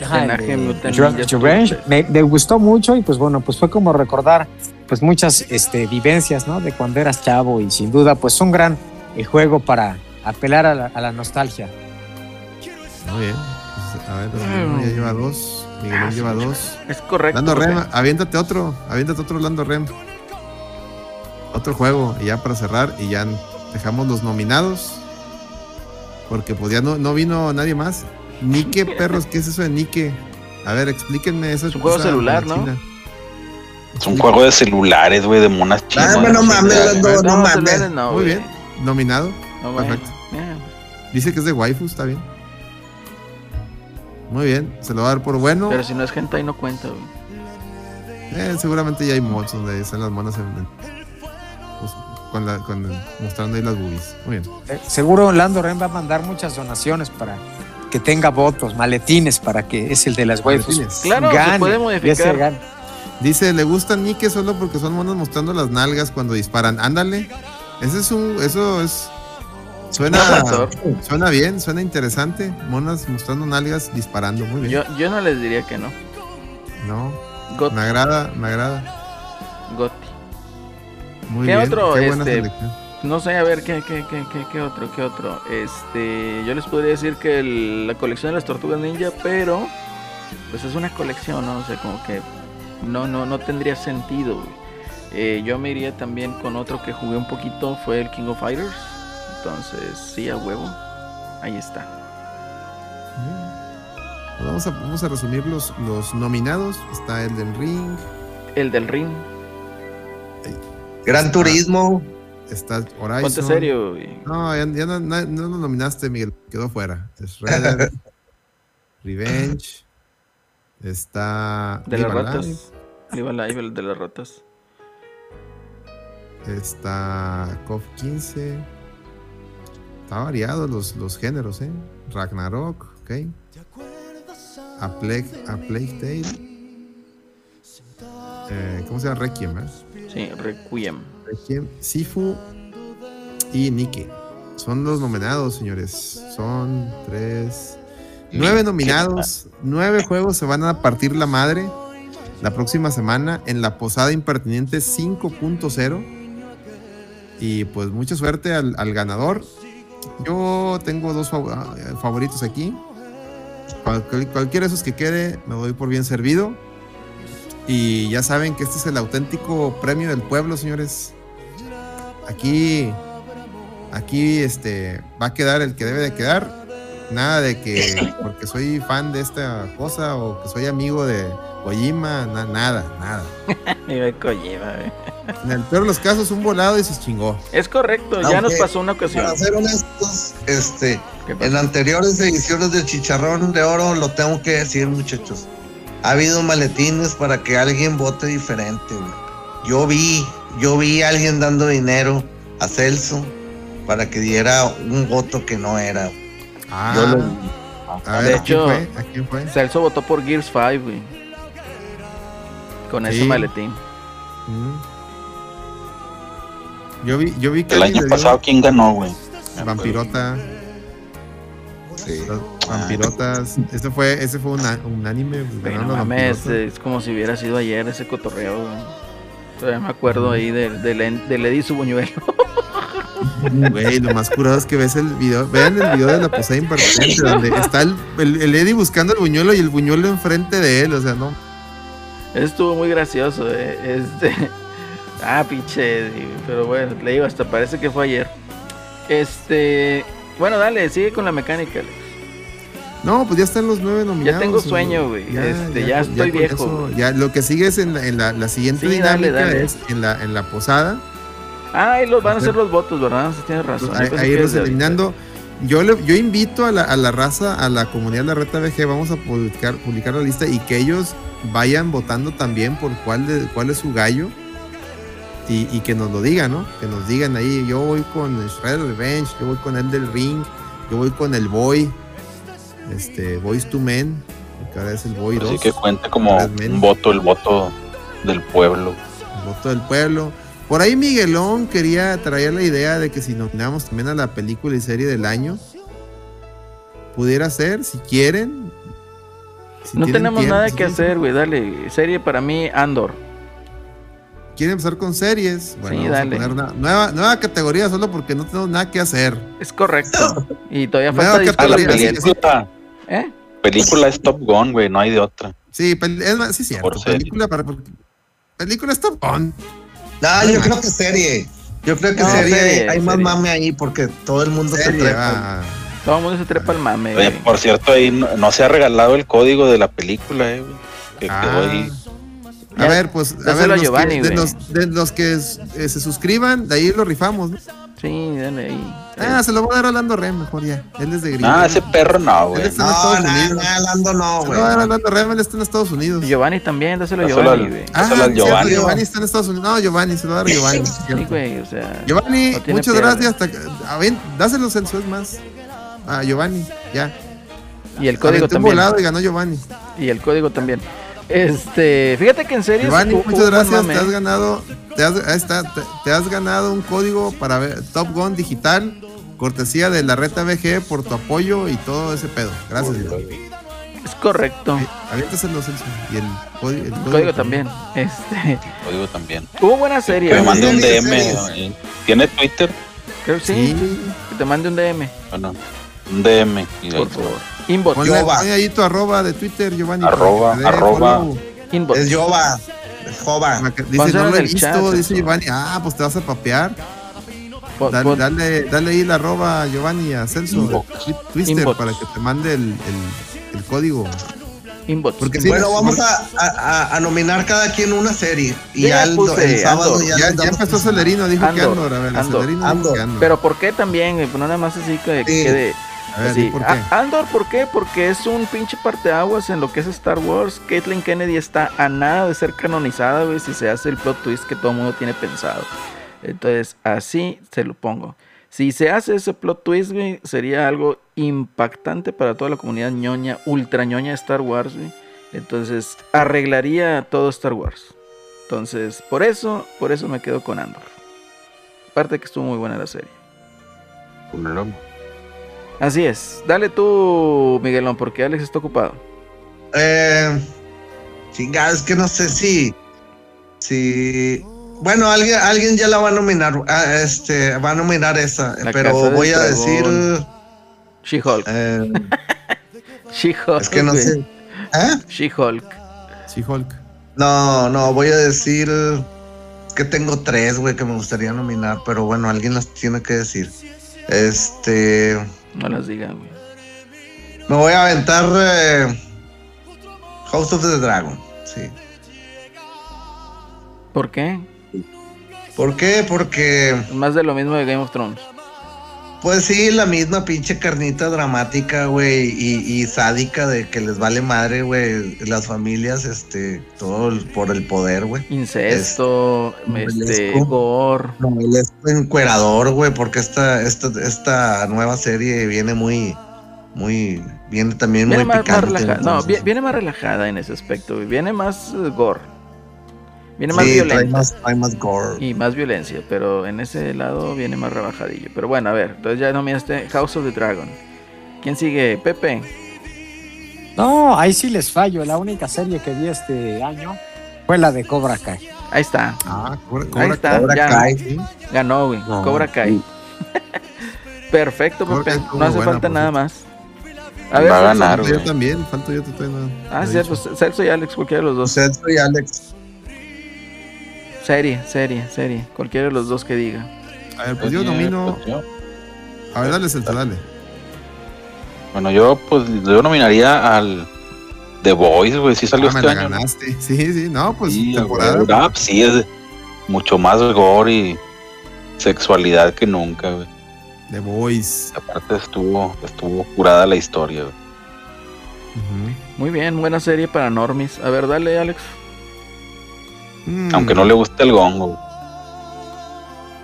Ajá, de Ninja Revenge, me, me gustó mucho y pues bueno, pues fue como recordar pues muchas este, vivencias, ¿no? De cuando eras chavo y sin duda pues un gran eh, juego para apelar a la, a la nostalgia. Muy bien. Pues, a ver, ya lleva dos. Miguelón Ah, lleva dos. Es correcto. Lando. Rem, aviéntate otro. Aviéntate otro Lando Rem. Otro juego. Y ya para cerrar. Y ya dejamos los nominados. Porque pues ya no, no vino nadie más. Nike, perros, ¿qué es eso de Nike? A ver, explíquenme eso. Es un juego celular, ¿no? Es un juego de celulares, güey, de monas chinas. Ah, no mames. Lando, no mames. no, Muy bien. Nominado. No. Perfecto. Dice que es de waifu, está bien. Muy bien, se lo va a dar por bueno. Pero si no es hentai no cuenta, güey. Eh, seguramente ya hay mods donde están las monas en- en- pues, con la, con, mostrando ahí las boobies. Muy bien. Eh, seguro Lando Ren va a mandar muchas donaciones para que tenga votos, maletines para que es el de las waifus. Claro, se puede modificar. gane. Dice, le gusta Nike solo porque son monas mostrando las nalgas cuando disparan. Ándale. Ese es un, eso es. Suena, No, suena bien, suena interesante. Monas mostrando nalgas disparando. Muy bien. Yo, yo no les diría que no. No, Got, me agrada, me agrada. Gotti. Muy ¿Qué bien. otro, Qué este. No sé, a ver, ¿qué, qué, qué, qué, qué otro? ¿Qué otro? Este, yo les podría decir que el- la colección de las tortugas ninja, pero pues es una colección, ¿no? O sea, como que no, no, no tendría sentido. güey. Eh, yo me iría también con otro que jugué un poquito, fue el King of Fighters. Entonces, sí, a huevo. Ahí está. Pues Vamos a, vamos a resumir los, los nominados. Está Elden Ring, El del ring. Gran Turismo. está Horizon. Ponte serio. güey. No, ya, ya no, no- no lo nominaste, Miguel. Quedó fuera. Es Revenge. Está. De Live las ratas. Live Alive, el de las ratas. Está KOF 15. Está variado los, los géneros, ¿eh? Ragnarok, ok. A Plague, a Plague Tale. Eh, ¿Cómo se llama? Requiem, ¿eh? Sí, Requiem. Requiem, Sifu y Nike. Son los nominados, señores. Son tres. Nueve nominados, nueve juegos se van a partir la madre la próxima semana en la Posada Impertinente 5.0. Y pues mucha suerte al, al ganador. Yo tengo dos ah, favoritos aquí. Cual- cual- cualquiera de esos que quede, me doy por bien servido. Y ya saben que este es el auténtico premio del pueblo, señores. Aquí, aquí, este, va a quedar el que debe de quedar. Nada de que porque soy fan de esta cosa o que soy amigo de Kojima, na- nada, nada. Kojima. En el peor de los casos, un volado y se chingó. Es correcto, ya nos pasó una ocasión. Para ser honestos, este, en anteriores ediciones del Chicharrón de Oro, lo tengo que decir, muchachos. Ha habido maletines para que alguien vote diferente, güey. Yo vi, yo vi a alguien dando dinero a Celso para que diera un voto que no era. Ah, Yo lo- a ver, De ¿a quién hecho- fue? ¿A quién fue? Celso votó por Gears 5, güey. Con ese maletín. Mm. Yo vi, yo vi que El año dio pasado, ¿quién ganó, güey? Vampirota, Sí. los vampirotas. Ese fue, ese fue un, un anime. Güey, ganaron no los mames, es como si hubiera sido ayer ese cotorreo, güey. Todavía me acuerdo ahí del, del, del Eddie su buñuelo. Güey, lo más curado es que ves el video. Vean el video de la posada impertinente, donde está el, el, el Eddie buscando el buñuelo y el buñuelo enfrente de él. O sea, no. Eso estuvo muy gracioso, eh. Este. Ah, pinche Pero bueno, le digo, hasta parece que fue ayer. Este. Bueno, dale, sigue con la mecánica. Alex. No, pues ya están los nueve nominados. tengo sueño, güey. Este, ya estoy con viejo. ya lo que sigue es en la, en la, la siguiente Sí, dinámica dale. es en la, en la posada. Ah, ahí los van a hacer los votos, ¿verdad? Sí, tienes razón. Pues, Yo a, pensé a que irlos desde ahorita. eliminando. Yo, le- yo invito a la, a la raza, a la comunidad de la Reta VG, vamos a publicar, publicar la lista y que ellos vayan votando también por cuál, de, cuál es su gallo y, y que nos lo digan, ¿no? Que nos digan ahí, yo voy con Shredder Revenge, yo voy con el del Ring, yo voy con el Boy, este, Boys to Men, que ahora es el Boy 2. Así que cuente como un voto, el voto del pueblo. el voto del pueblo. Por ahí Miguelón quería traer la idea de que si nominamos también a la película y serie del año, pudiera ser, si quieren. si No tenemos tiempo, nada que hacer, güey. Dale. Serie para mí, Andor. ¿Quieren empezar con series? Bueno, Sí, vamos dale. a poner una nueva, nueva categoría solo porque no tenemos nada que hacer. Es correcto. Y todavía Nueva falta la película, ¿Eh? película es Top Gun, güey, no hay de otra. Sí, es más, sí, cierto. Por. Película para. Película está on. No, yo creo que serie. Yo creo que No, serie, serie, hay más serie. mame ahí porque todo el mundo se trepa. ah, Todo el mundo se trepa al mame, Oye, güey. por cierto, ahí no, no se ha regalado el código de la película, eh, güey. Que ah. quedó ahí. A ver, pues, a dáselo ver, a los Giovanni, que, de, güey. los, de los que eh, se suscriban, de ahí lo rifamos, ¿no? Sí, dale ahí. Ah, se lo voy a dar a Lando Rem, mejor ya. Él es de gringo. Ah, ese perro no, Él güey. está en No, Estados no, Unidos. no, Lando no, güey. a Lando Rem, él está en Estados Unidos. Giovanni también, dáselo a Giovanni, güey. Ah, Giovanni. Giovanni está en Estados Unidos. No, Giovanni, se lo va a dar a Giovanni. Sí, cierto. güey, o sea. Giovanni, No muchas gracias. Hasta, a ver, dáselos en su más. A Giovanni, ya. Y el código también. volado y ganó Giovanni. Y el código también. Este, fíjate que en serio. Giovanni, hubo- muchas gracias. mame. Te has ganado, te has, ahí está, te, te has ganado un código para ver Top Gun digital, cortesía de la Reta VG por tu apoyo y todo ese pedo. Gracias, Giovanni. Es correcto. Eh, Aviéntaselo, Celso. Y el, código- el El código también. Este, Código también. hubo buena serie. Que me mande un DM. ¿Tiene Twitter? Creo que sí, Sí. Que te mande un DM, Bueno, un DM. Y por favor. Inbox. Ponle, ponle ahí tu arroba de Twitter, Giovanni. Arroba, que arroba. Inbox. Es Jova. Es Jova. Que- Dice, no lo he visto, chat, dice. Giovanni. Ah, pues te vas a papear. Po- Dale, po- dale, dale ahí la arroba Giovanni a Celso. Inbox. Twi- Twister Inbox. para que te mande el, el, el código. Inbox. Porque sí, bueno, vamos a, a- a nominar cada quien una serie. Y ya el, puse el sábado Andor. ya, Ya, ya empezó Celerino, dijo que Andor. A ver, Andor, Celerino dijo que Andor. Pero ¿por qué también? güey? Pues no nada más así que Sí. quede. A ver, así. ¿y por qué? A- Andor, ¿por qué? Porque es un pinche parteaguas en lo que es Star Wars. Caitlyn Kennedy está a nada de ser canonizada, güey, si se hace el plot twist que todo el mundo tiene pensado. Entonces, así se lo pongo. Si se hace ese plot twist, güey, sería algo impactante para toda la comunidad ñoña, ultra ñoña de Star Wars, güey. Entonces, arreglaría todo Star Wars. Entonces, por eso, por eso me quedo con Andor. Aparte que estuvo muy buena la serie. Así es. Dale tú, Miguelón, porque Alex está ocupado. Eh, chingada, es que no sé si. Si. Bueno, alguien, alguien ya la va a nominar. ah, este, va a nominar esa. La pero Casa del voy a Dragón. decir. She-Hulk. eh, She-Hulk. es que no güey. sé. ¿Eh? She-Hulk. She-Hulk. No, no, voy a decir. Es que tengo tres, güey, que me gustaría nominar. Pero bueno, alguien las tiene que decir. Este. No las digan, güey. Me voy a aventar. eh, House of the Dragon. Sí. ¿Por qué? ¿Por qué? Porque. Más de lo mismo de Game of Thrones. Pues sí, la misma pinche carnita dramática, güey, y, y sádica de que les vale madre, güey, las familias, este, todo el- por el poder, güey. Incesto, Es- este, novelesco. gore. No, él es encuerador, güey, porque esta, esta, esta nueva serie viene muy, muy, viene también Viene muy más, más picante. relajada. No, viene más relajada en ese aspecto, güey. Viene más eh, gore. Viene más sí, gore. Y más violencia, pero en ese lado viene más rebajadillo. Pero bueno, a ver, entonces ya nominaste House of the Dragon. ¿Quién sigue? Pepe. No, ahí sí les fallo. La única serie que vi este año fue la de Cobra Kai. Ahí está. Ah, Cobra, Ahí está. Cobra ya. Kai. Sí. Ganó, güey. No. Cobra Kai. Perfecto, Pepe. No hace buena, falta nada cierto. más. A ver, Va a ganar, yo también, falto yo. Ah, no he sí, dicho. pues Celso y Alex, cualquiera de los dos. Celso y Alex. Serie, serie, serie. Cualquiera de los dos que diga. A ver, pues yo nomino. Pues yo- A ver, dale, Celso, dale. Bueno, yo pues yo nominaría al The Voice, güey. Sí salió Ah, me este la año. ¿no? ganaste. Sí, sí, no, pues Sí, temporada. güey. Ah, pues, sí, es mucho más gore y sexualidad que nunca, güey. The Voice. Aparte estuvo, estuvo curada la historia, güey. Muy bien, buena serie para normis. A ver, dale, Alex. Mm. Aunque no le guste el gongo.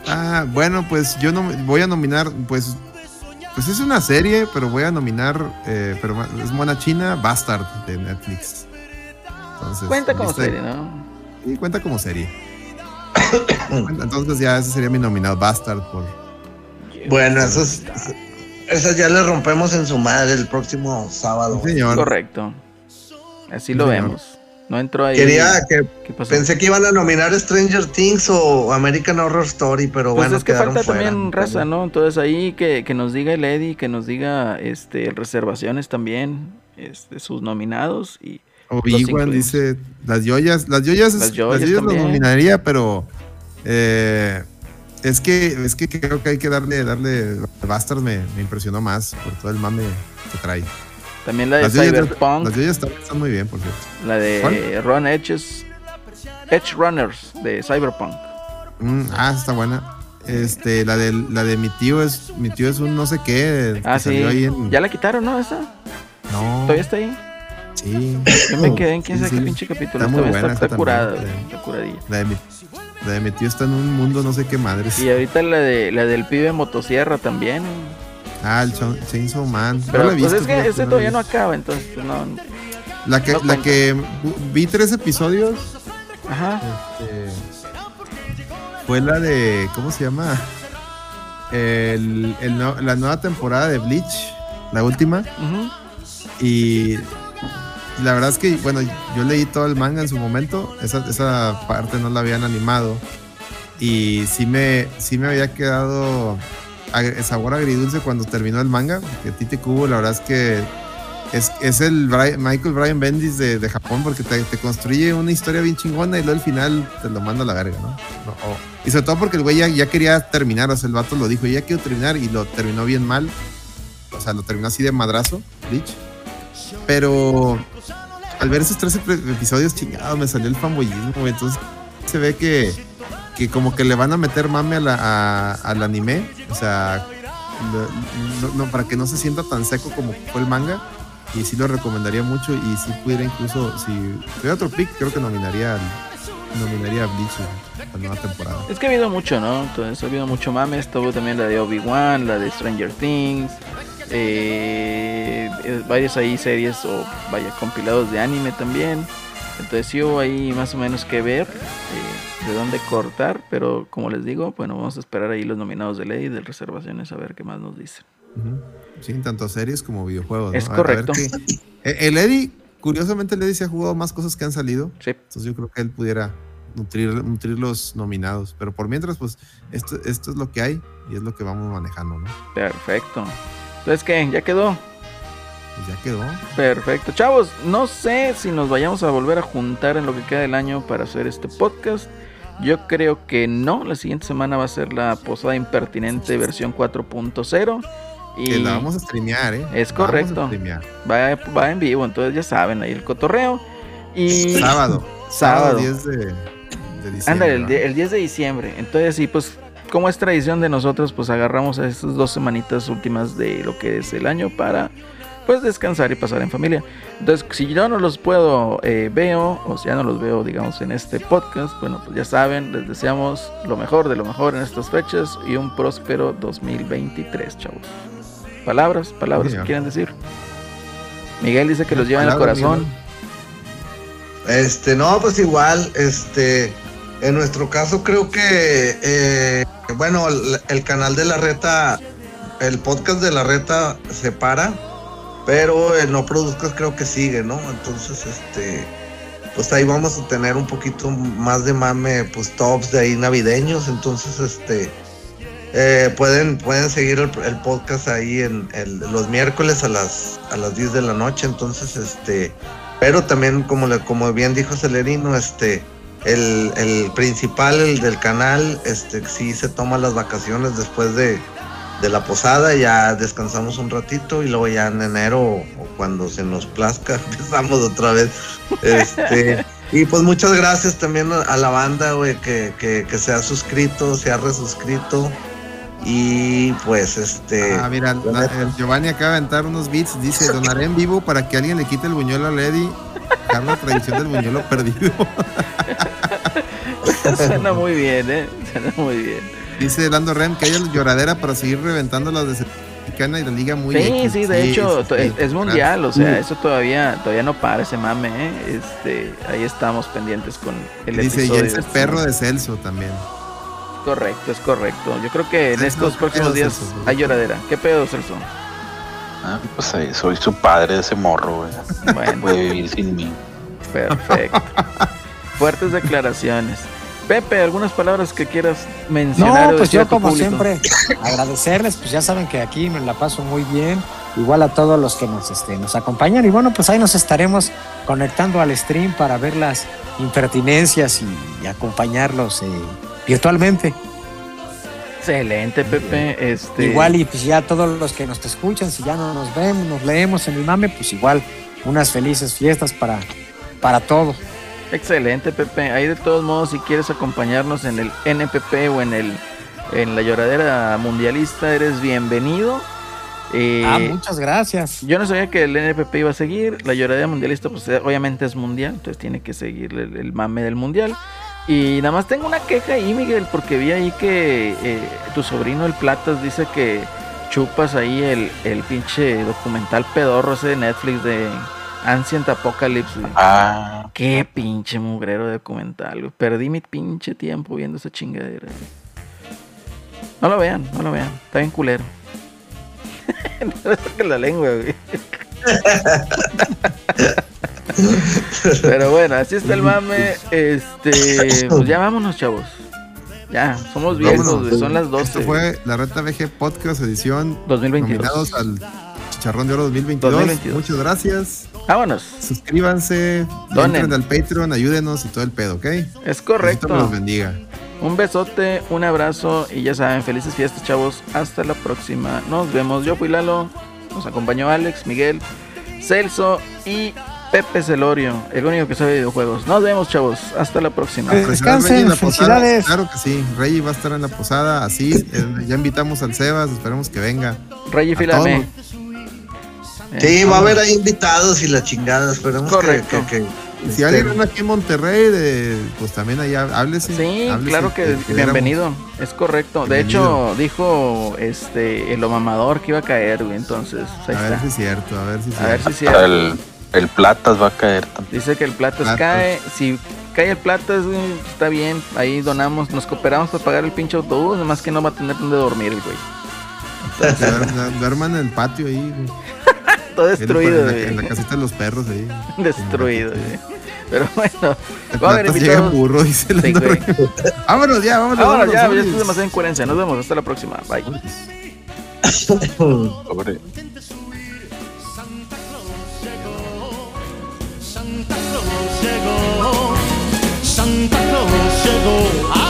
Ah, bueno, pues yo no voy a nominar, pues, pues es una serie, pero voy a nominar, eh, pero es Mona China, Bastard de Netflix. Entonces, Cuenta como serie, ¿no? Sí, cuenta como serie. Entonces ya ese sería mi nominado, Bastard por. Bueno, esas, esas ya le rompemos en su madre el próximo sábado. Sí, señor. Correcto. Así Sí, lo señor. No entró ahí. Quería que ¿Qué pasó? pensé que iban a nominar Stranger Things o American Horror Story, pero Pues bueno, es que falta fuera. también raza, ¿no? Entonces ahí que, que nos diga el Eddie, que nos diga este reservaciones también, este, sus nominados y Obi-Wan dice, las joyas, las joyas, Las las joyas joyas, las nominaría, pero eh, es que es que creo que hay que darle, darle, Bastard me, me impresionó más por todo el mame que trae. También la de Las Cyberpunk, las joyas están, están muy bien, por cierto. la de ¿Cuál? Run Edges, Edge Runners de Cyberpunk. Mm, ah, está buena. Este, la de la de mi tío es mi tío es un no sé qué. Ah, sí. salió ahí en- Ya la quitaron, ¿no? Esa. No. Todavía está ahí. Sí. Yo me quedé en quién sabe sí. qué pinche capítulo. Está muy Está, buena está, curada, güey, está curadilla. La de mi la de mi tío está en un mundo no sé qué madres. Y ahorita la de la del pibe motosierra también. Ah, el Cha- Chainsaw Man. Pero no la he pues visto, es que he todavía no acaba, entonces pues no. La que no la que vi tres episodios Ajá. este, fue la de ¿cómo se llama? El, el la nueva temporada de Bleach, la última. Y la verdad es que, bueno, yo leí todo el manga en su momento. Esa, esa parte no la habían animado. Y sí me, sí me había quedado sabor agridulce cuando terminó el manga. Porque Tite Kubo, la verdad es que es, es el Bri- Michael Brian Bendis de, de Japón porque te, te construye una historia bien chingona y luego al final te lo manda a la verga, ¿no? No, o- y sobre todo porque el güey ya, ya quería terminar, o sea, el vato lo dijo, ya quiero terminar y lo terminó bien mal. O sea, lo terminó así de madrazo, Bleach. Pero al ver esos tres ep- episodios, chingado, me salió el fanboyismo. Entonces se ve que, que como que le van a meter mame a la- a- al anime. O sea, para que no se sienta tan seco como fue el manga. Y sí lo recomendaría mucho. Y si pudiera incluso, si tuviera otro pick, creo que nominaría, nominaría a Bleach la nueva temporada. Es que ha habido mucho, ¿no? Entonces ha habido mucho mame. Estuvo también la de Obi-Wan, la de Stranger Things. eh, varias ahí series o vaya compilados de anime también. Entonces sí hubo ahí más o menos que ver eh, de dónde cortar. Pero como les digo, bueno, vamos a esperar ahí los nominados de ley de reservaciones a ver qué más nos dicen. Sí, tanto series como videojuegos. ¿no? Es A- correcto. Eh, El Eddie, curiosamente, el Eddie se ha jugado más cosas que han salido. Sí. Entonces yo creo que él pudiera nutrir, nutrir los nominados. Pero por mientras, pues, esto, esto es lo que hay y es lo que vamos manejando, ¿no? Perfecto. Entonces, ¿qué? ¿Ya quedó? Pues ya quedó. Perfecto. Chavos, no sé si nos vayamos a volver a juntar en lo que queda del año para hacer este podcast. Yo creo que no. La siguiente semana va a ser la posada impertinente versión 4.0. Y Que la vamos a streamear, ¿eh? Es La vamos a correcto. streamear. va, va en vivo, entonces ya saben, ahí el cotorreo. Y Sábado. Sábado. 10 de, de diciembre. Ándale, el, el 10 de diciembre. Entonces, sí, pues, como es tradición de nosotros, pues agarramos a estas dos semanitas últimas de lo que es el año para, pues, descansar y pasar en familia. Entonces, si yo no los puedo, eh, veo, o si ya no los veo, digamos, en este podcast, bueno, pues ya saben, les deseamos lo mejor de lo mejor en estas fechas y un próspero 2023, chavos. Palabras, palabras que Señor. quieran decir. Miguel dice que los lleva en el corazón. Miguel. Este, no, pues igual, este, en nuestro caso creo que, eh, bueno, el, el canal de la reta, el podcast de la reta se para, pero el no produzcas creo que sigue, ¿no? Entonces, este, pues ahí vamos a tener un poquito más de mame, pues tops de ahí navideños, entonces, este, eh, pueden, pueden seguir el, podcast ahí en los miércoles a las, a las 10 de la noche, entonces, este, pero también como le, como bien dijo Celerino, este el, el principal el del canal, este sí se toma las vacaciones después de, de la posada, ya descansamos un ratito y luego ya en enero o, cuando se nos plazca empezamos otra vez. Este y pues muchas gracias también a, a la banda, güey, que, que, que se ha suscrito, se ha resuscrito. Y pues este Ah, mira, la- el Giovanni acaba de aventar unos beats. Dice: Donaré en vivo para que alguien le quite el buñuelo a Lady. Dejar la tradición del buñuelo perdido. Suena muy bien, ¿eh? Suena muy bien. Dice Lando Rem que haya lloradera para seguir reventando las de Mexicana y la liga muy Sí, X. sí, de hecho, sí, es, es mundial, o sea, eso todavía todavía no para ese mame, ¿eh? Este, ahí estamos pendientes con el Dice, y episodio. ese este perro mame. de Celso también. Correcto, es correcto. Yo creo que en Celso, estos ¿qué próximos días Celso? hay lloradera. ¿Qué pedo, Celso? Ah, pues ahí, soy su padre, ese morro, güey. Bueno, puede vivir sin mí. perfecto. Fuertes declaraciones. Pepe, ¿algunas palabras que quieras mencionar? No, pues yo como público? siempre agradecerles, pues ya saben que aquí me la paso muy bien, igual a todos los que nos, este, nos acompañan y bueno, pues ahí nos estaremos conectando al stream para ver las impertinencias y, y acompañarlos eh, virtualmente. Excelente, Pepe. Este, Igual y pues ya todos los que nos escuchan, si ya no nos vemos, nos leemos en el mame, pues igual unas felices fiestas para, para todos. Excelente, Pepe. Ahí de todos modos, si quieres acompañarnos en el NPP o en el en la lloradera mundialista, eres bienvenido. Eh, ah, muchas gracias. yo no sabía que el NPP iba a seguir. La lloradera mundialista, pues eh, obviamente es mundial, entonces tiene que seguir el, el mame del mundial. Y nada más tengo una queja ahí, Miguel, porque vi ahí que eh, tu sobrino, el Platas, dice que chupas ahí el, el pinche documental pedorro ese de Netflix de Ancient Apocalypse. güey. Ah, Qué pinche mugrero de documental, güey. Perdí mi pinche tiempo viendo esa chingadera. güey. No lo vean, no lo vean. Está bien culero. no le saquen la lengua, güey. Pero bueno, así está el mame. Este, pues ya vámonos, chavos. Ya, somos viejos, Vámonos. Son las Esto 12. fue la Reta VG Podcast edición 2022. nominados al Chicharrón de Oro 2022. 2022. Muchas gracias. Vámonos. Suscríbanse, Donen. entren al Patreon, ayúdenos y todo el pedo, ¿ok? Es correcto. me los bendiga. Un besote, un abrazo y ya saben, felices fiestas, chavos. Hasta la próxima. Nos vemos. Yo fui Lalo. Nos acompañó Alex, Miguel, Celso y Pepe Celorio, el único que sabe de videojuegos. Nos vemos, chavos. Hasta la próxima. Eh, a descansen, posada. felicidades. Claro que sí, Reggie va a estar en la posada, así. eh, ya invitamos al Sebas, esperemos que venga. Reggie a Filame. Sí, va a haber ahí invitados y la chingada. Esperemos que- Correcto. que, que- si este, alguien anda aquí en Monterrey, de, pues también allá háblese. Sí, háblese, claro que bienvenido. Es correcto. De hecho, dijo este el mamador que iba a caer, güey. Entonces, ahí A ver si es cierto, a ver si es A ver cierto. si es cierto. el, el Platas va a caer también. Dice que el Platas Platas. cae. Si cae el Platas, güey, está bien. Ahí donamos, nos cooperamos para pagar el pinche autobús. Nomás que no va a tener donde dormir el güey. Duerman en el patio ahí, güey todo destruido. En la, en la, casita de los perros ahí. Destruido, güey. Pero bueno, va a haber invitados. burro y se sí, vámonos ya, vámonos. Vámonos, ya, ya estoy demasiado en. Nos vemos, hasta la próxima. Bye. Santa Claus llegó, Santa Claus llegó.